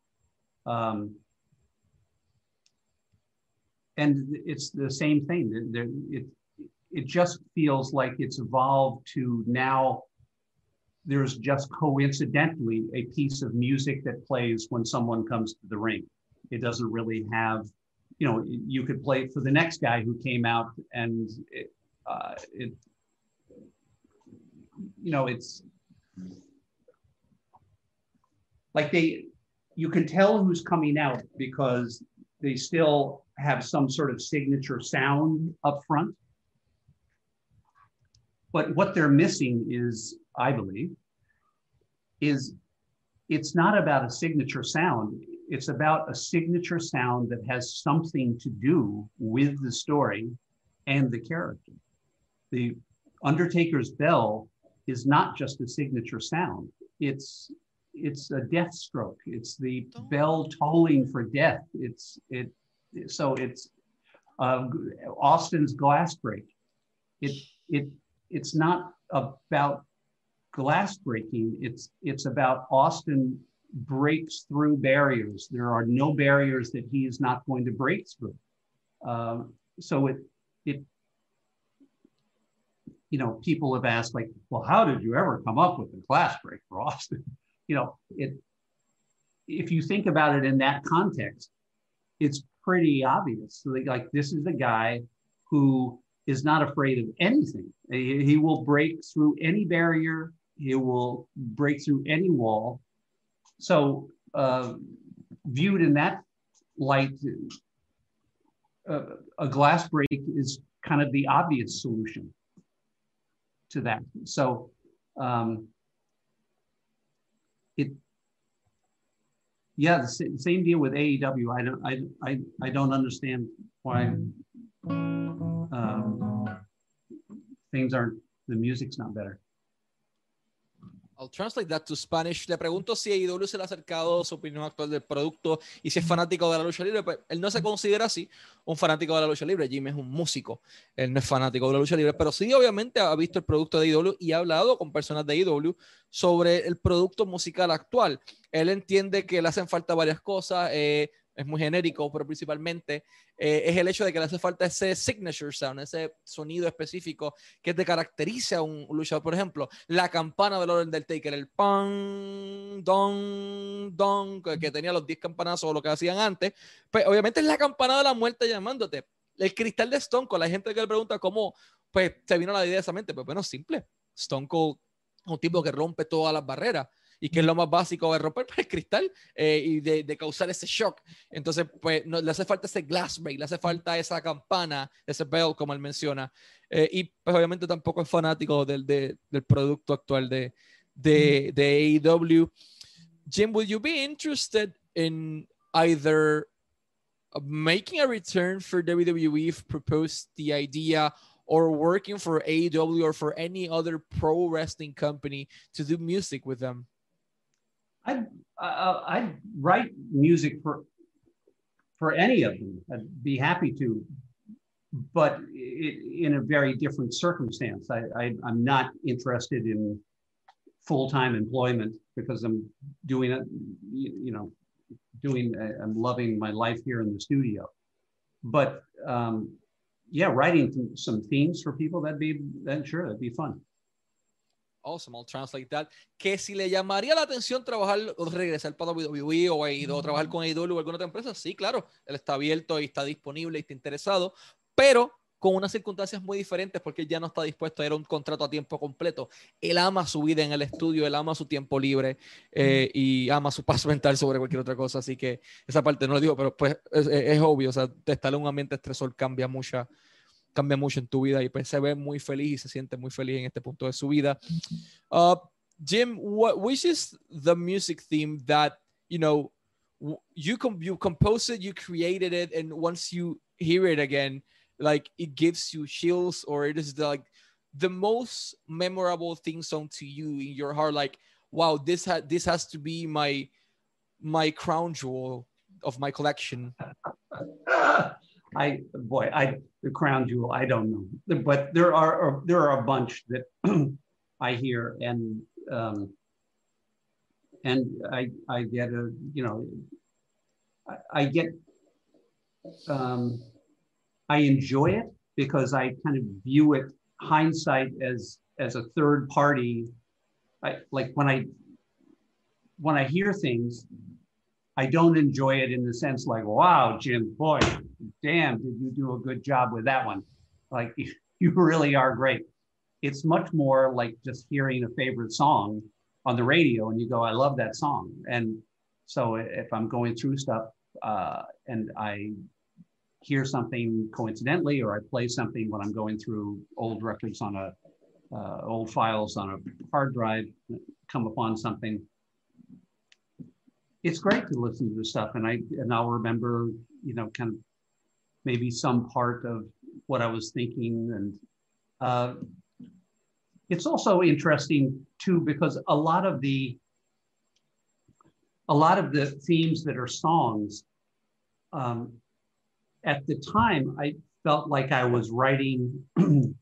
Um, and it's the same thing. There, it, it just feels like it's evolved to now there's just coincidentally a piece of music that plays when someone comes to the ring. It doesn't really have, you know, you could play for the next guy who came out and it, uh, it you know, it's like they, you can tell who's coming out because they still have some sort of signature sound up front. But what they're missing is, I believe, is it's not about a signature sound. It's about a signature sound that has something to do with the story and the character. The Undertaker's bell is not just a signature sound. It's it's a death stroke. It's the bell tolling for death. It's it. So it's uh, Austin's glass break. It it it's not about glass breaking. It's it's about Austin breaks through barriers. There are no barriers that he is not going to break through. Uh, so it it you know, people have asked like, well, how did you ever come up with the glass break for Austin? You know, it, if you think about it in that context, it's pretty obvious. Like, like this is the guy who is not afraid of anything. He, he will break through any barrier. He will break through any wall. So, uh, viewed in that light, uh, a glass break is kind of the obvious solution to that. So um, it, yeah, the same deal with AEW. I don't, I, I, I don't understand why um, things aren't, the music's not better. I'll translate that to Spanish. Le pregunto si AEW se le ha acercado su opinión actual del producto y si es fanático de la lucha libre. Pues él no se considera así un fanático de la lucha libre. Jim es un músico. Él no es fanático de la lucha libre, pero sí, obviamente, ha visto el producto de AEW y ha hablado con personas de AEW sobre el producto musical actual. Él entiende que le hacen falta varias cosas. Eh, es muy genérico, pero principalmente eh, es el hecho de que le hace falta ese signature sound, ese sonido específico que te caracteriza a un, luchador. Por ejemplo, la campana del Taker, el pan, don, don, que, tenía los 10 campanazos o lo que hacían antes. Pues obviamente es la campana de la muerte llamándote. El cristal de Stone Cold, la gente que le pregunta cómo pues, se vino la idea de esa mente, pues bueno, simple. Stone Cold un tipo que rompe todas las barreras y que es lo más básico de romper el cristal eh, y de, de, causar ese shock. Entonces, pues no, le hace falta ese glass break, le hace falta esa campana, ese bell, como él menciona. Eh, y pues obviamente tampoco es fanático del, de, del producto actual de, de, de AEW. Jim, would you be interested in either making a return for WWE if proposed the idea or working for AEW or for any other pro wrestling company to do music with them? I'd, I'd write music for for any of them. I'd be happy to, but it, in a very different circumstance. I, I, I'm not interested in full time employment because I'm doing it, you, know, doing, I'm loving my life here in the studio. But um, yeah, writing some themes for people, that'd be, then sure, that'd be fun. Awesome, I'll translate that. Que si le llamaría la atención trabajar o regresar para WWE o, o trabajar con AEW o alguna otra empresa, sí, claro, él está abierto y está disponible y está interesado, pero con unas circunstancias muy diferentes porque ya no está dispuesto a ir a un contrato a tiempo completo. Él ama su vida en el estudio, él ama su tiempo libre eh, y ama su paz mental sobre cualquier otra cosa. Así que esa parte no lo digo, pero pues es, es obvio, o sea, estar en un ambiente estresor cambia mucha, cambia mucho en tu vida y pues se ve muy feliz y se siente muy feliz en este punto de su vida. Uh, Jim, what, which is the music theme that, you know, you, com you composed it, you created it, and once you hear it again, like it gives you chills or it is the, like the most memorable thing song to you in your heart like wow this has this has to be my my crown jewel of my collection i boy i the crown jewel i don't know but there are there are a bunch that i hear and um and i i get a you know i, I get um I enjoy it because I kind of view it hindsight as as a third party. I like when I when I hear things, I don't enjoy it in the sense like, wow, Jim, boy, damn, did you do a good job with that one? Like you really are great. It's much more like just hearing a favorite song on the radio and you go, I love that song. And so if I'm going through stuff uh, and I hear something coincidentally, or I play something when I'm going through old records on a uh, old files on a hard drive, come upon something. It's great to listen to this stuff, and I and I'll remember, you know, kind of maybe some part of what I was thinking, and uh, it's also interesting too because a lot of the a lot of the themes that are songs um, at the time, I felt like I was writing, you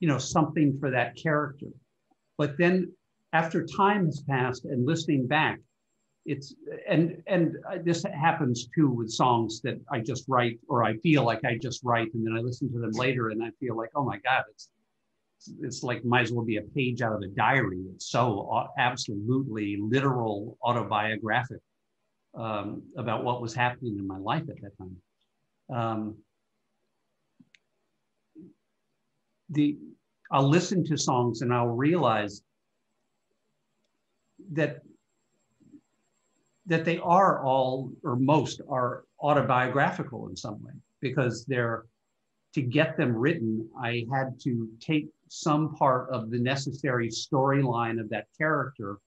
know, something for that character. But then after time has passed and listening back, it's and and this happens too with songs that I just write or I feel like I just write and then I listen to them later and I feel like oh my god it's it's like might as well be a page out of a diary it's so absolutely literal autobiographic um, about what was happening in my life at that time. Um, the I'll listen to songs and I'll realize that that they are all or most are autobiographical in some way because they're to get them written i had to take some part of the necessary storyline of that character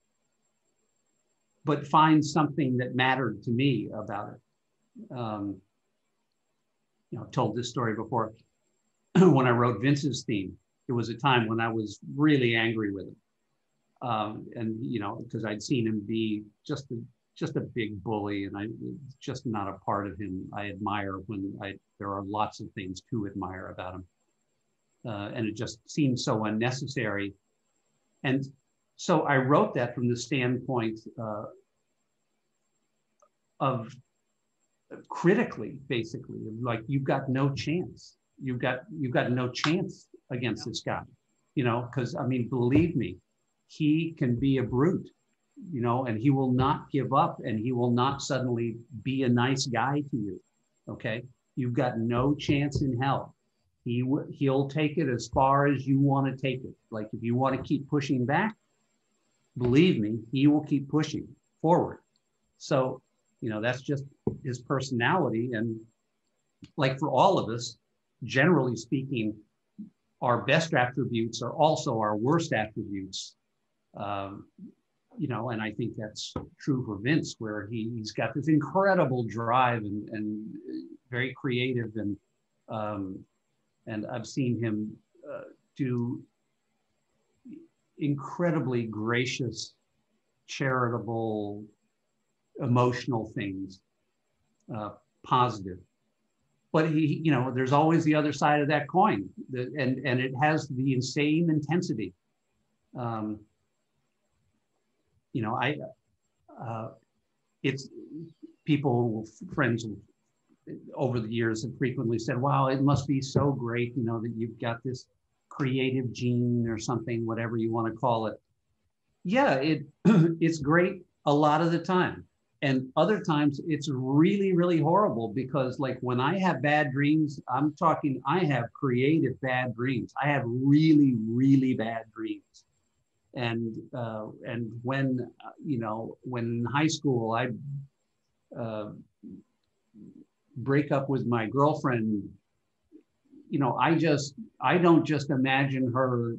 but find something that mattered to me about it. Um, you know, I've told this story before. when I wrote Vince's theme, it was a time when I was really angry with him. Um, and you know, because I'd seen him be just a just a big bully, and I just not a part of him. I admire when I there are lots of things to admire about him, uh, and it just seemed so unnecessary. And so I wrote that from the standpoint uh, of critically, basically, like you've got no chance. You've got you've got no chance against this guy, you know, because I mean, believe me, he can be a brute, you know, and he will not give up and he will not suddenly be a nice guy to you. Okay. You've got no chance in hell. He w- he'll take it as far as you want to take it. Like if you want to keep pushing back, believe me, he will keep pushing forward. So, you know, that's just his personality. And like for all of us, generally speaking, our best attributes are also our worst attributes. Um, you know, and I think that's true for Vince, where he, he's got this incredible drive and, and very creative, and um, and I've seen him uh, do incredibly gracious, charitable, emotional things, uh, positive. But he, you know, there's always the other side of that coin, and and it has the insane intensity. Um, you know, I uh, it's people, friends over the years have frequently said, wow, it must be so great, you know, that you've got this creative gene or something, whatever you want to call it. Yeah, it it's great a lot of the time. And other times it's really, really horrible because like when I have bad dreams, I'm talking, I have creative bad dreams. I have really, really bad dreams. And uh, and when you know when in high school I uh, break up with my girlfriend, you know, I just, I don't just imagine her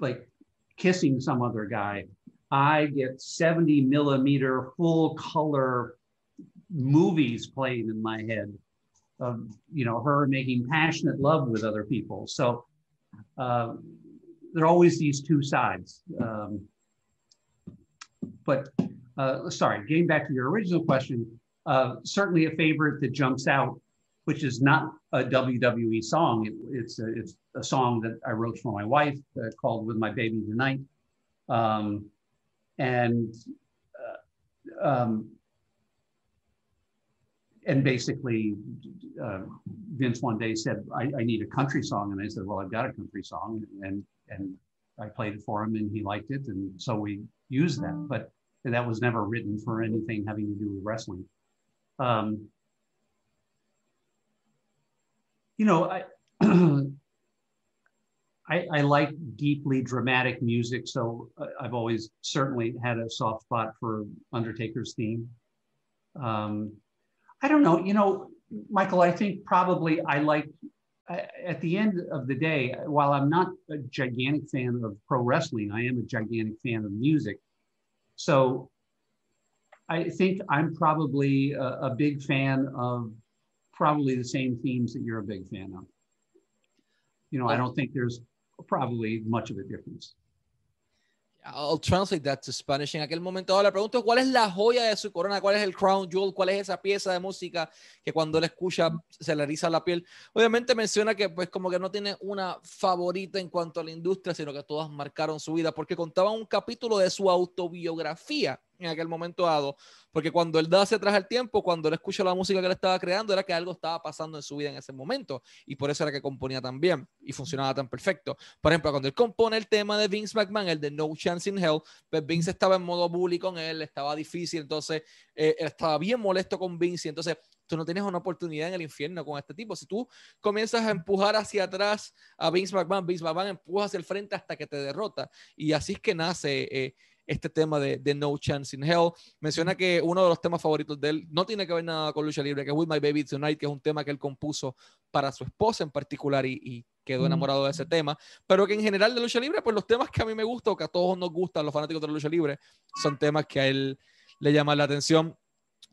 like kissing some other guy. I get 70 millimeter full color movies playing in my head of, you know, her making passionate love with other people. So uh, there are always these two sides. Um, but uh, sorry, getting back to your original question, uh, certainly a favorite that jumps out, which is not a WWE song. It, it's, a, it's a song that I wrote for my wife uh, called With My Baby Tonight. Um, and uh, um, and basically, uh, Vince one day said, I, I, need a country song. And I said, Well, I've got a country song. And, and I played it for him and he liked it. And so we used that. But that was never written for anything having to do with wrestling. Um, you know, I, I, I, like deeply dramatic music, so I've always certainly had a soft spot for Undertaker's theme. Um, I don't know, you know, Michael, I think probably I like, at the end of the day, while I'm not a gigantic fan of pro wrestling, I am a gigantic fan of music. So I think I'm probably a, a, big fan of probably the same themes that you're a big fan of. You know, I don't think there's probably much of a difference. I'll translate that to Spanish. En aquel momento le pregunto cuál es la joya de su corona, cuál es el crown jewel, cuál es esa pieza de música que cuando él escucha se le eriza la piel. Obviamente menciona que pues como que no tiene una favorita en cuanto a la industria, sino que todas marcaron su vida porque contaba un capítulo de su autobiografía en aquel momento dado, porque cuando él da hacia atrás el tiempo, cuando él escucha la música que él estaba creando, era que algo estaba pasando en su vida en ese momento, y por eso era que componía tan bien y funcionaba tan perfecto. Por ejemplo, cuando él compone el tema de Vince McMahon, el de No Chance in Hell, pues Vince estaba en modo bully con él, estaba difícil, entonces eh, él estaba bien molesto con Vince, y entonces tú no tienes una oportunidad en el infierno con este tipo. Si tú comienzas a empujar hacia atrás a Vince McMahon, Vince McMahon empuja hacia el frente hasta que te derrota, y así es que nace. Eh, este tema de, de, No Chance in Hell. Menciona que uno de los temas favoritos de él no tiene que ver nada con lucha libre, que es With My Baby Tonight, que es un tema que él compuso para su esposa en particular y, quedó enamorado de ese tema, pero que en general de lucha libre, pues los temas que a mí me gustan o que a todos nos gustan, los fanáticos de la lucha libre, son temas que a él le llaman la atención.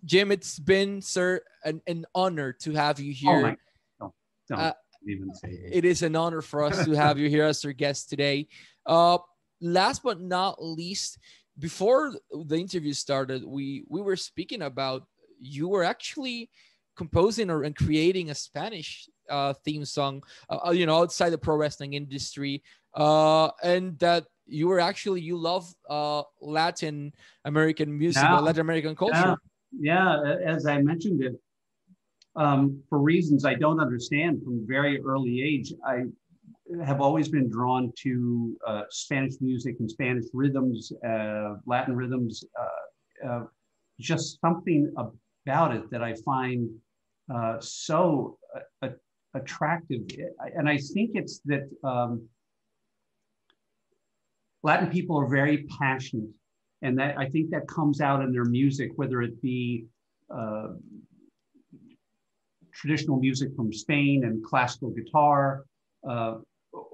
Jim, it's been, sir, an, an honor to have you oh here. Oh no, uh, even say it. it is an honor for us to have you here as our guest today. Uh, last but not least, before the interview started, we we were speaking about you were actually composing or and creating a Spanish uh, theme song, uh, uh, you know, outside the pro wrestling industry, uh, and that you were actually you love uh, Latin American music, yeah. Latin American culture. Yeah. yeah, as I mentioned it, um, for reasons I don't understand from very early age, I have always been drawn to uh, Spanish music and Spanish rhythms, uh, Latin rhythms, uh, uh just something about it that I find uh, so uh, attractive. And I think it's that um, Latin people are very passionate. And that I think that comes out in their music, whether it be traditional music from Spain and classical guitar, uh,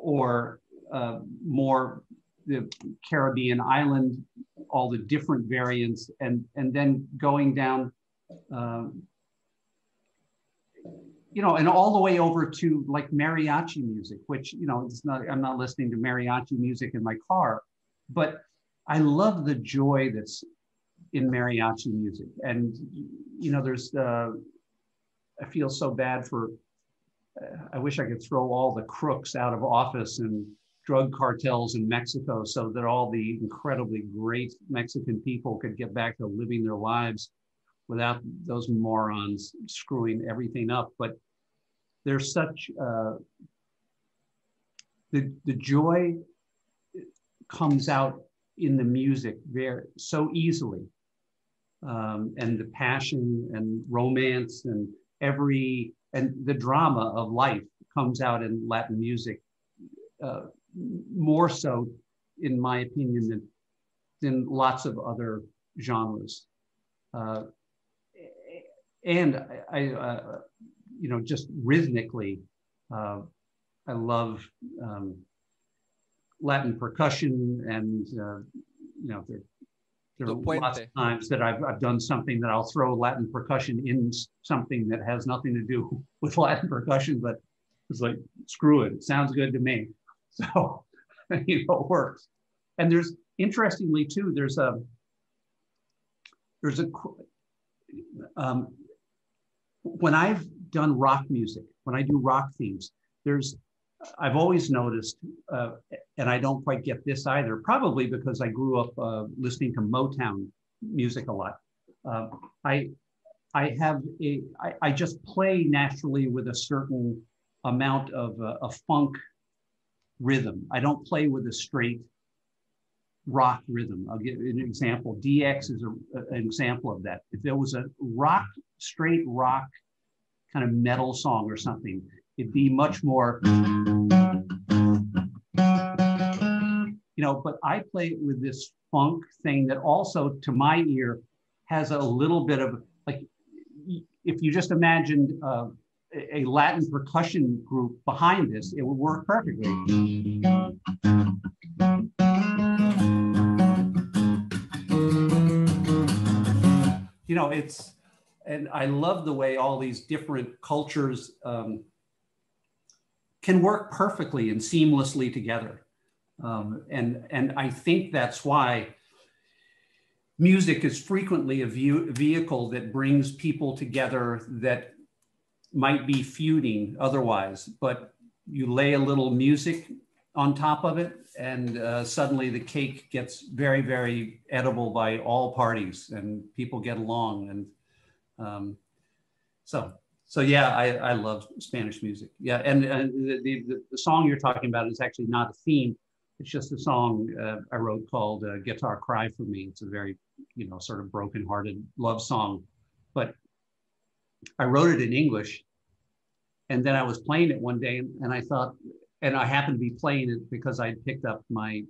or uh, more the Caribbean island, all the different variants, and and then going down, um, you know, and all the way over to like mariachi music, which you know, it's not. I'm not listening to mariachi music in my car, but I love the joy that's in mariachi music, and you know, there's. Uh, I feel so bad for I wish I could throw all the crooks out of office and drug cartels in Mexico so that all the incredibly great Mexican people could get back to living their lives without those morons screwing everything up. But there's such uh, the the joy comes out in the music very so easily, um, and the passion and romance and every and the drama of life comes out in Latin music uh, more so, in my opinion, than than lots of other genres. Uh, and I, uh, you know, just rhythmically, uh, I love um, Latin percussion, and uh, you know, there, there are lots of times that I've, I've done something that I'll throw Latin percussion in something that has nothing to do with Latin percussion, but it's like screw it, it sounds good to me, so you know, it works. And there's interestingly too, there's a there's a um, when I've done rock music, when I do rock themes, there's I've always noticed, uh, and I don't quite get this either, probably because I grew up uh, listening to Motown music a lot. Uh, I I have a I, I just play naturally with a certain amount of uh, a funk rhythm. I don't play with a straight rock rhythm. I'll give an example. DX is a, an example of that. If there was a rock, straight rock kind of metal song or something, it'd be much more, you know, but I play it with this funk thing that also to my ear has a little bit of like, if you just imagined uh, a Latin percussion group behind this, it would work perfectly. You know, it's, and I love the way all these different cultures um, can work perfectly and seamlessly together. Um, and, and I think that's why music is frequently a view, vehicle that brings people together that might be feuding otherwise, but you lay a little music on top of it, and uh, suddenly the cake gets very, very edible by all parties, and people get along. And um, so, so yeah, I, I love Spanish music. Yeah, and, and the, the, the, song you're talking about is actually not a theme. It's just a song uh, I wrote called uh, "Guitar Cry for Me." It's a very, you know, sort of broken-hearted love song, but I wrote it in English. And then I was playing it one day and I thought, and I happened to be playing it because I picked up my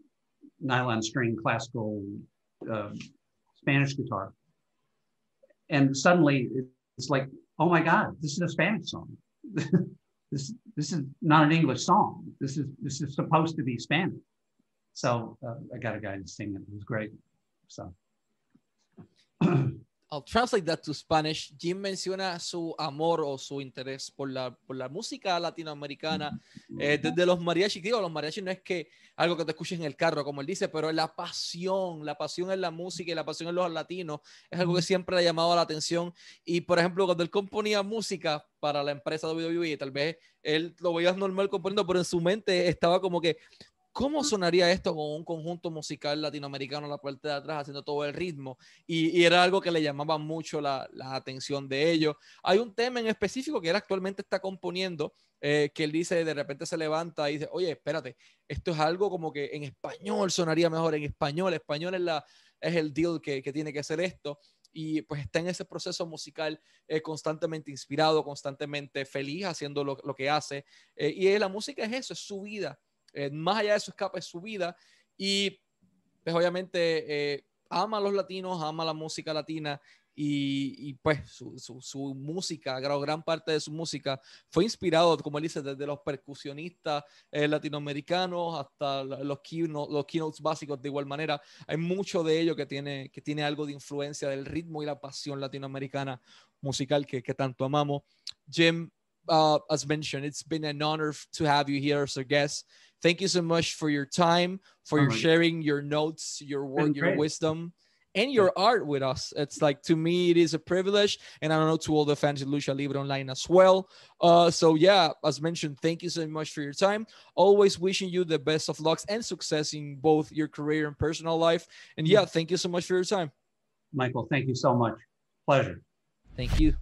nylon string classical uh, Spanish guitar. And suddenly it's like, oh my God, this is a Spanish song. this, this is not an English song. This is, this is supposed to be Spanish. So uh, I got a guy to sing it. It was great. So. I'll translate that to Spanish. Jim menciona su amor o su interés por la, por la música latinoamericana eh, desde los mariachis. Digo, los mariachis no es que algo que te escuches en el carro, como él dice, pero la pasión, la pasión en la música y la pasión en los latinos es algo que siempre le ha llamado la atención. Y, por ejemplo, cuando él componía música para la empresa WWE, tal vez él lo veía normal componiendo, pero en su mente estaba como que ¿cómo sonaría esto con un conjunto musical latinoamericano en la parte de atrás haciendo todo el ritmo? Y, era algo que le llamaba mucho la, atención de ellos. Hay un tema en específico que él actualmente está componiendo, eh, que él dice, de repente se levanta y dice, oye, espérate, esto es algo como que en español sonaría mejor, en español, español es, la, es el deal que, tiene que ser esto y pues está en ese proceso musical eh, constantemente inspirado, constantemente feliz haciendo lo, que hace. Eh, y la música es eso, es su vida. Eh, más allá de su escape, es su vida. Y pues obviamente eh, ama a los latinos, ama la música latina y, pues su, música, gran, parte de su música fue inspirado, como él dice, desde los percusionistas eh, latinoamericanos hasta los, keynote, los keynotes básicos de igual manera. Hay mucho de ello que tiene, que tiene algo de influencia del ritmo y la pasión latinoamericana musical que, que tanto amamos. Jim, uh, as mentioned, it's been an honor to have you here as a guest. Thank you so much for your time, for your sharing your notes, your work, your wisdom. and your art with us. It's like to me, it is a privilege, and I don't know to all the fans of Lucha Libre Online as well. Uh, so yeah, as mentioned, thank you so much for your time. Always wishing you the best of lucks and success in both your career and personal life. And yeah, thank you so much for your time. Michael, thank you so much. Pleasure. Thank you.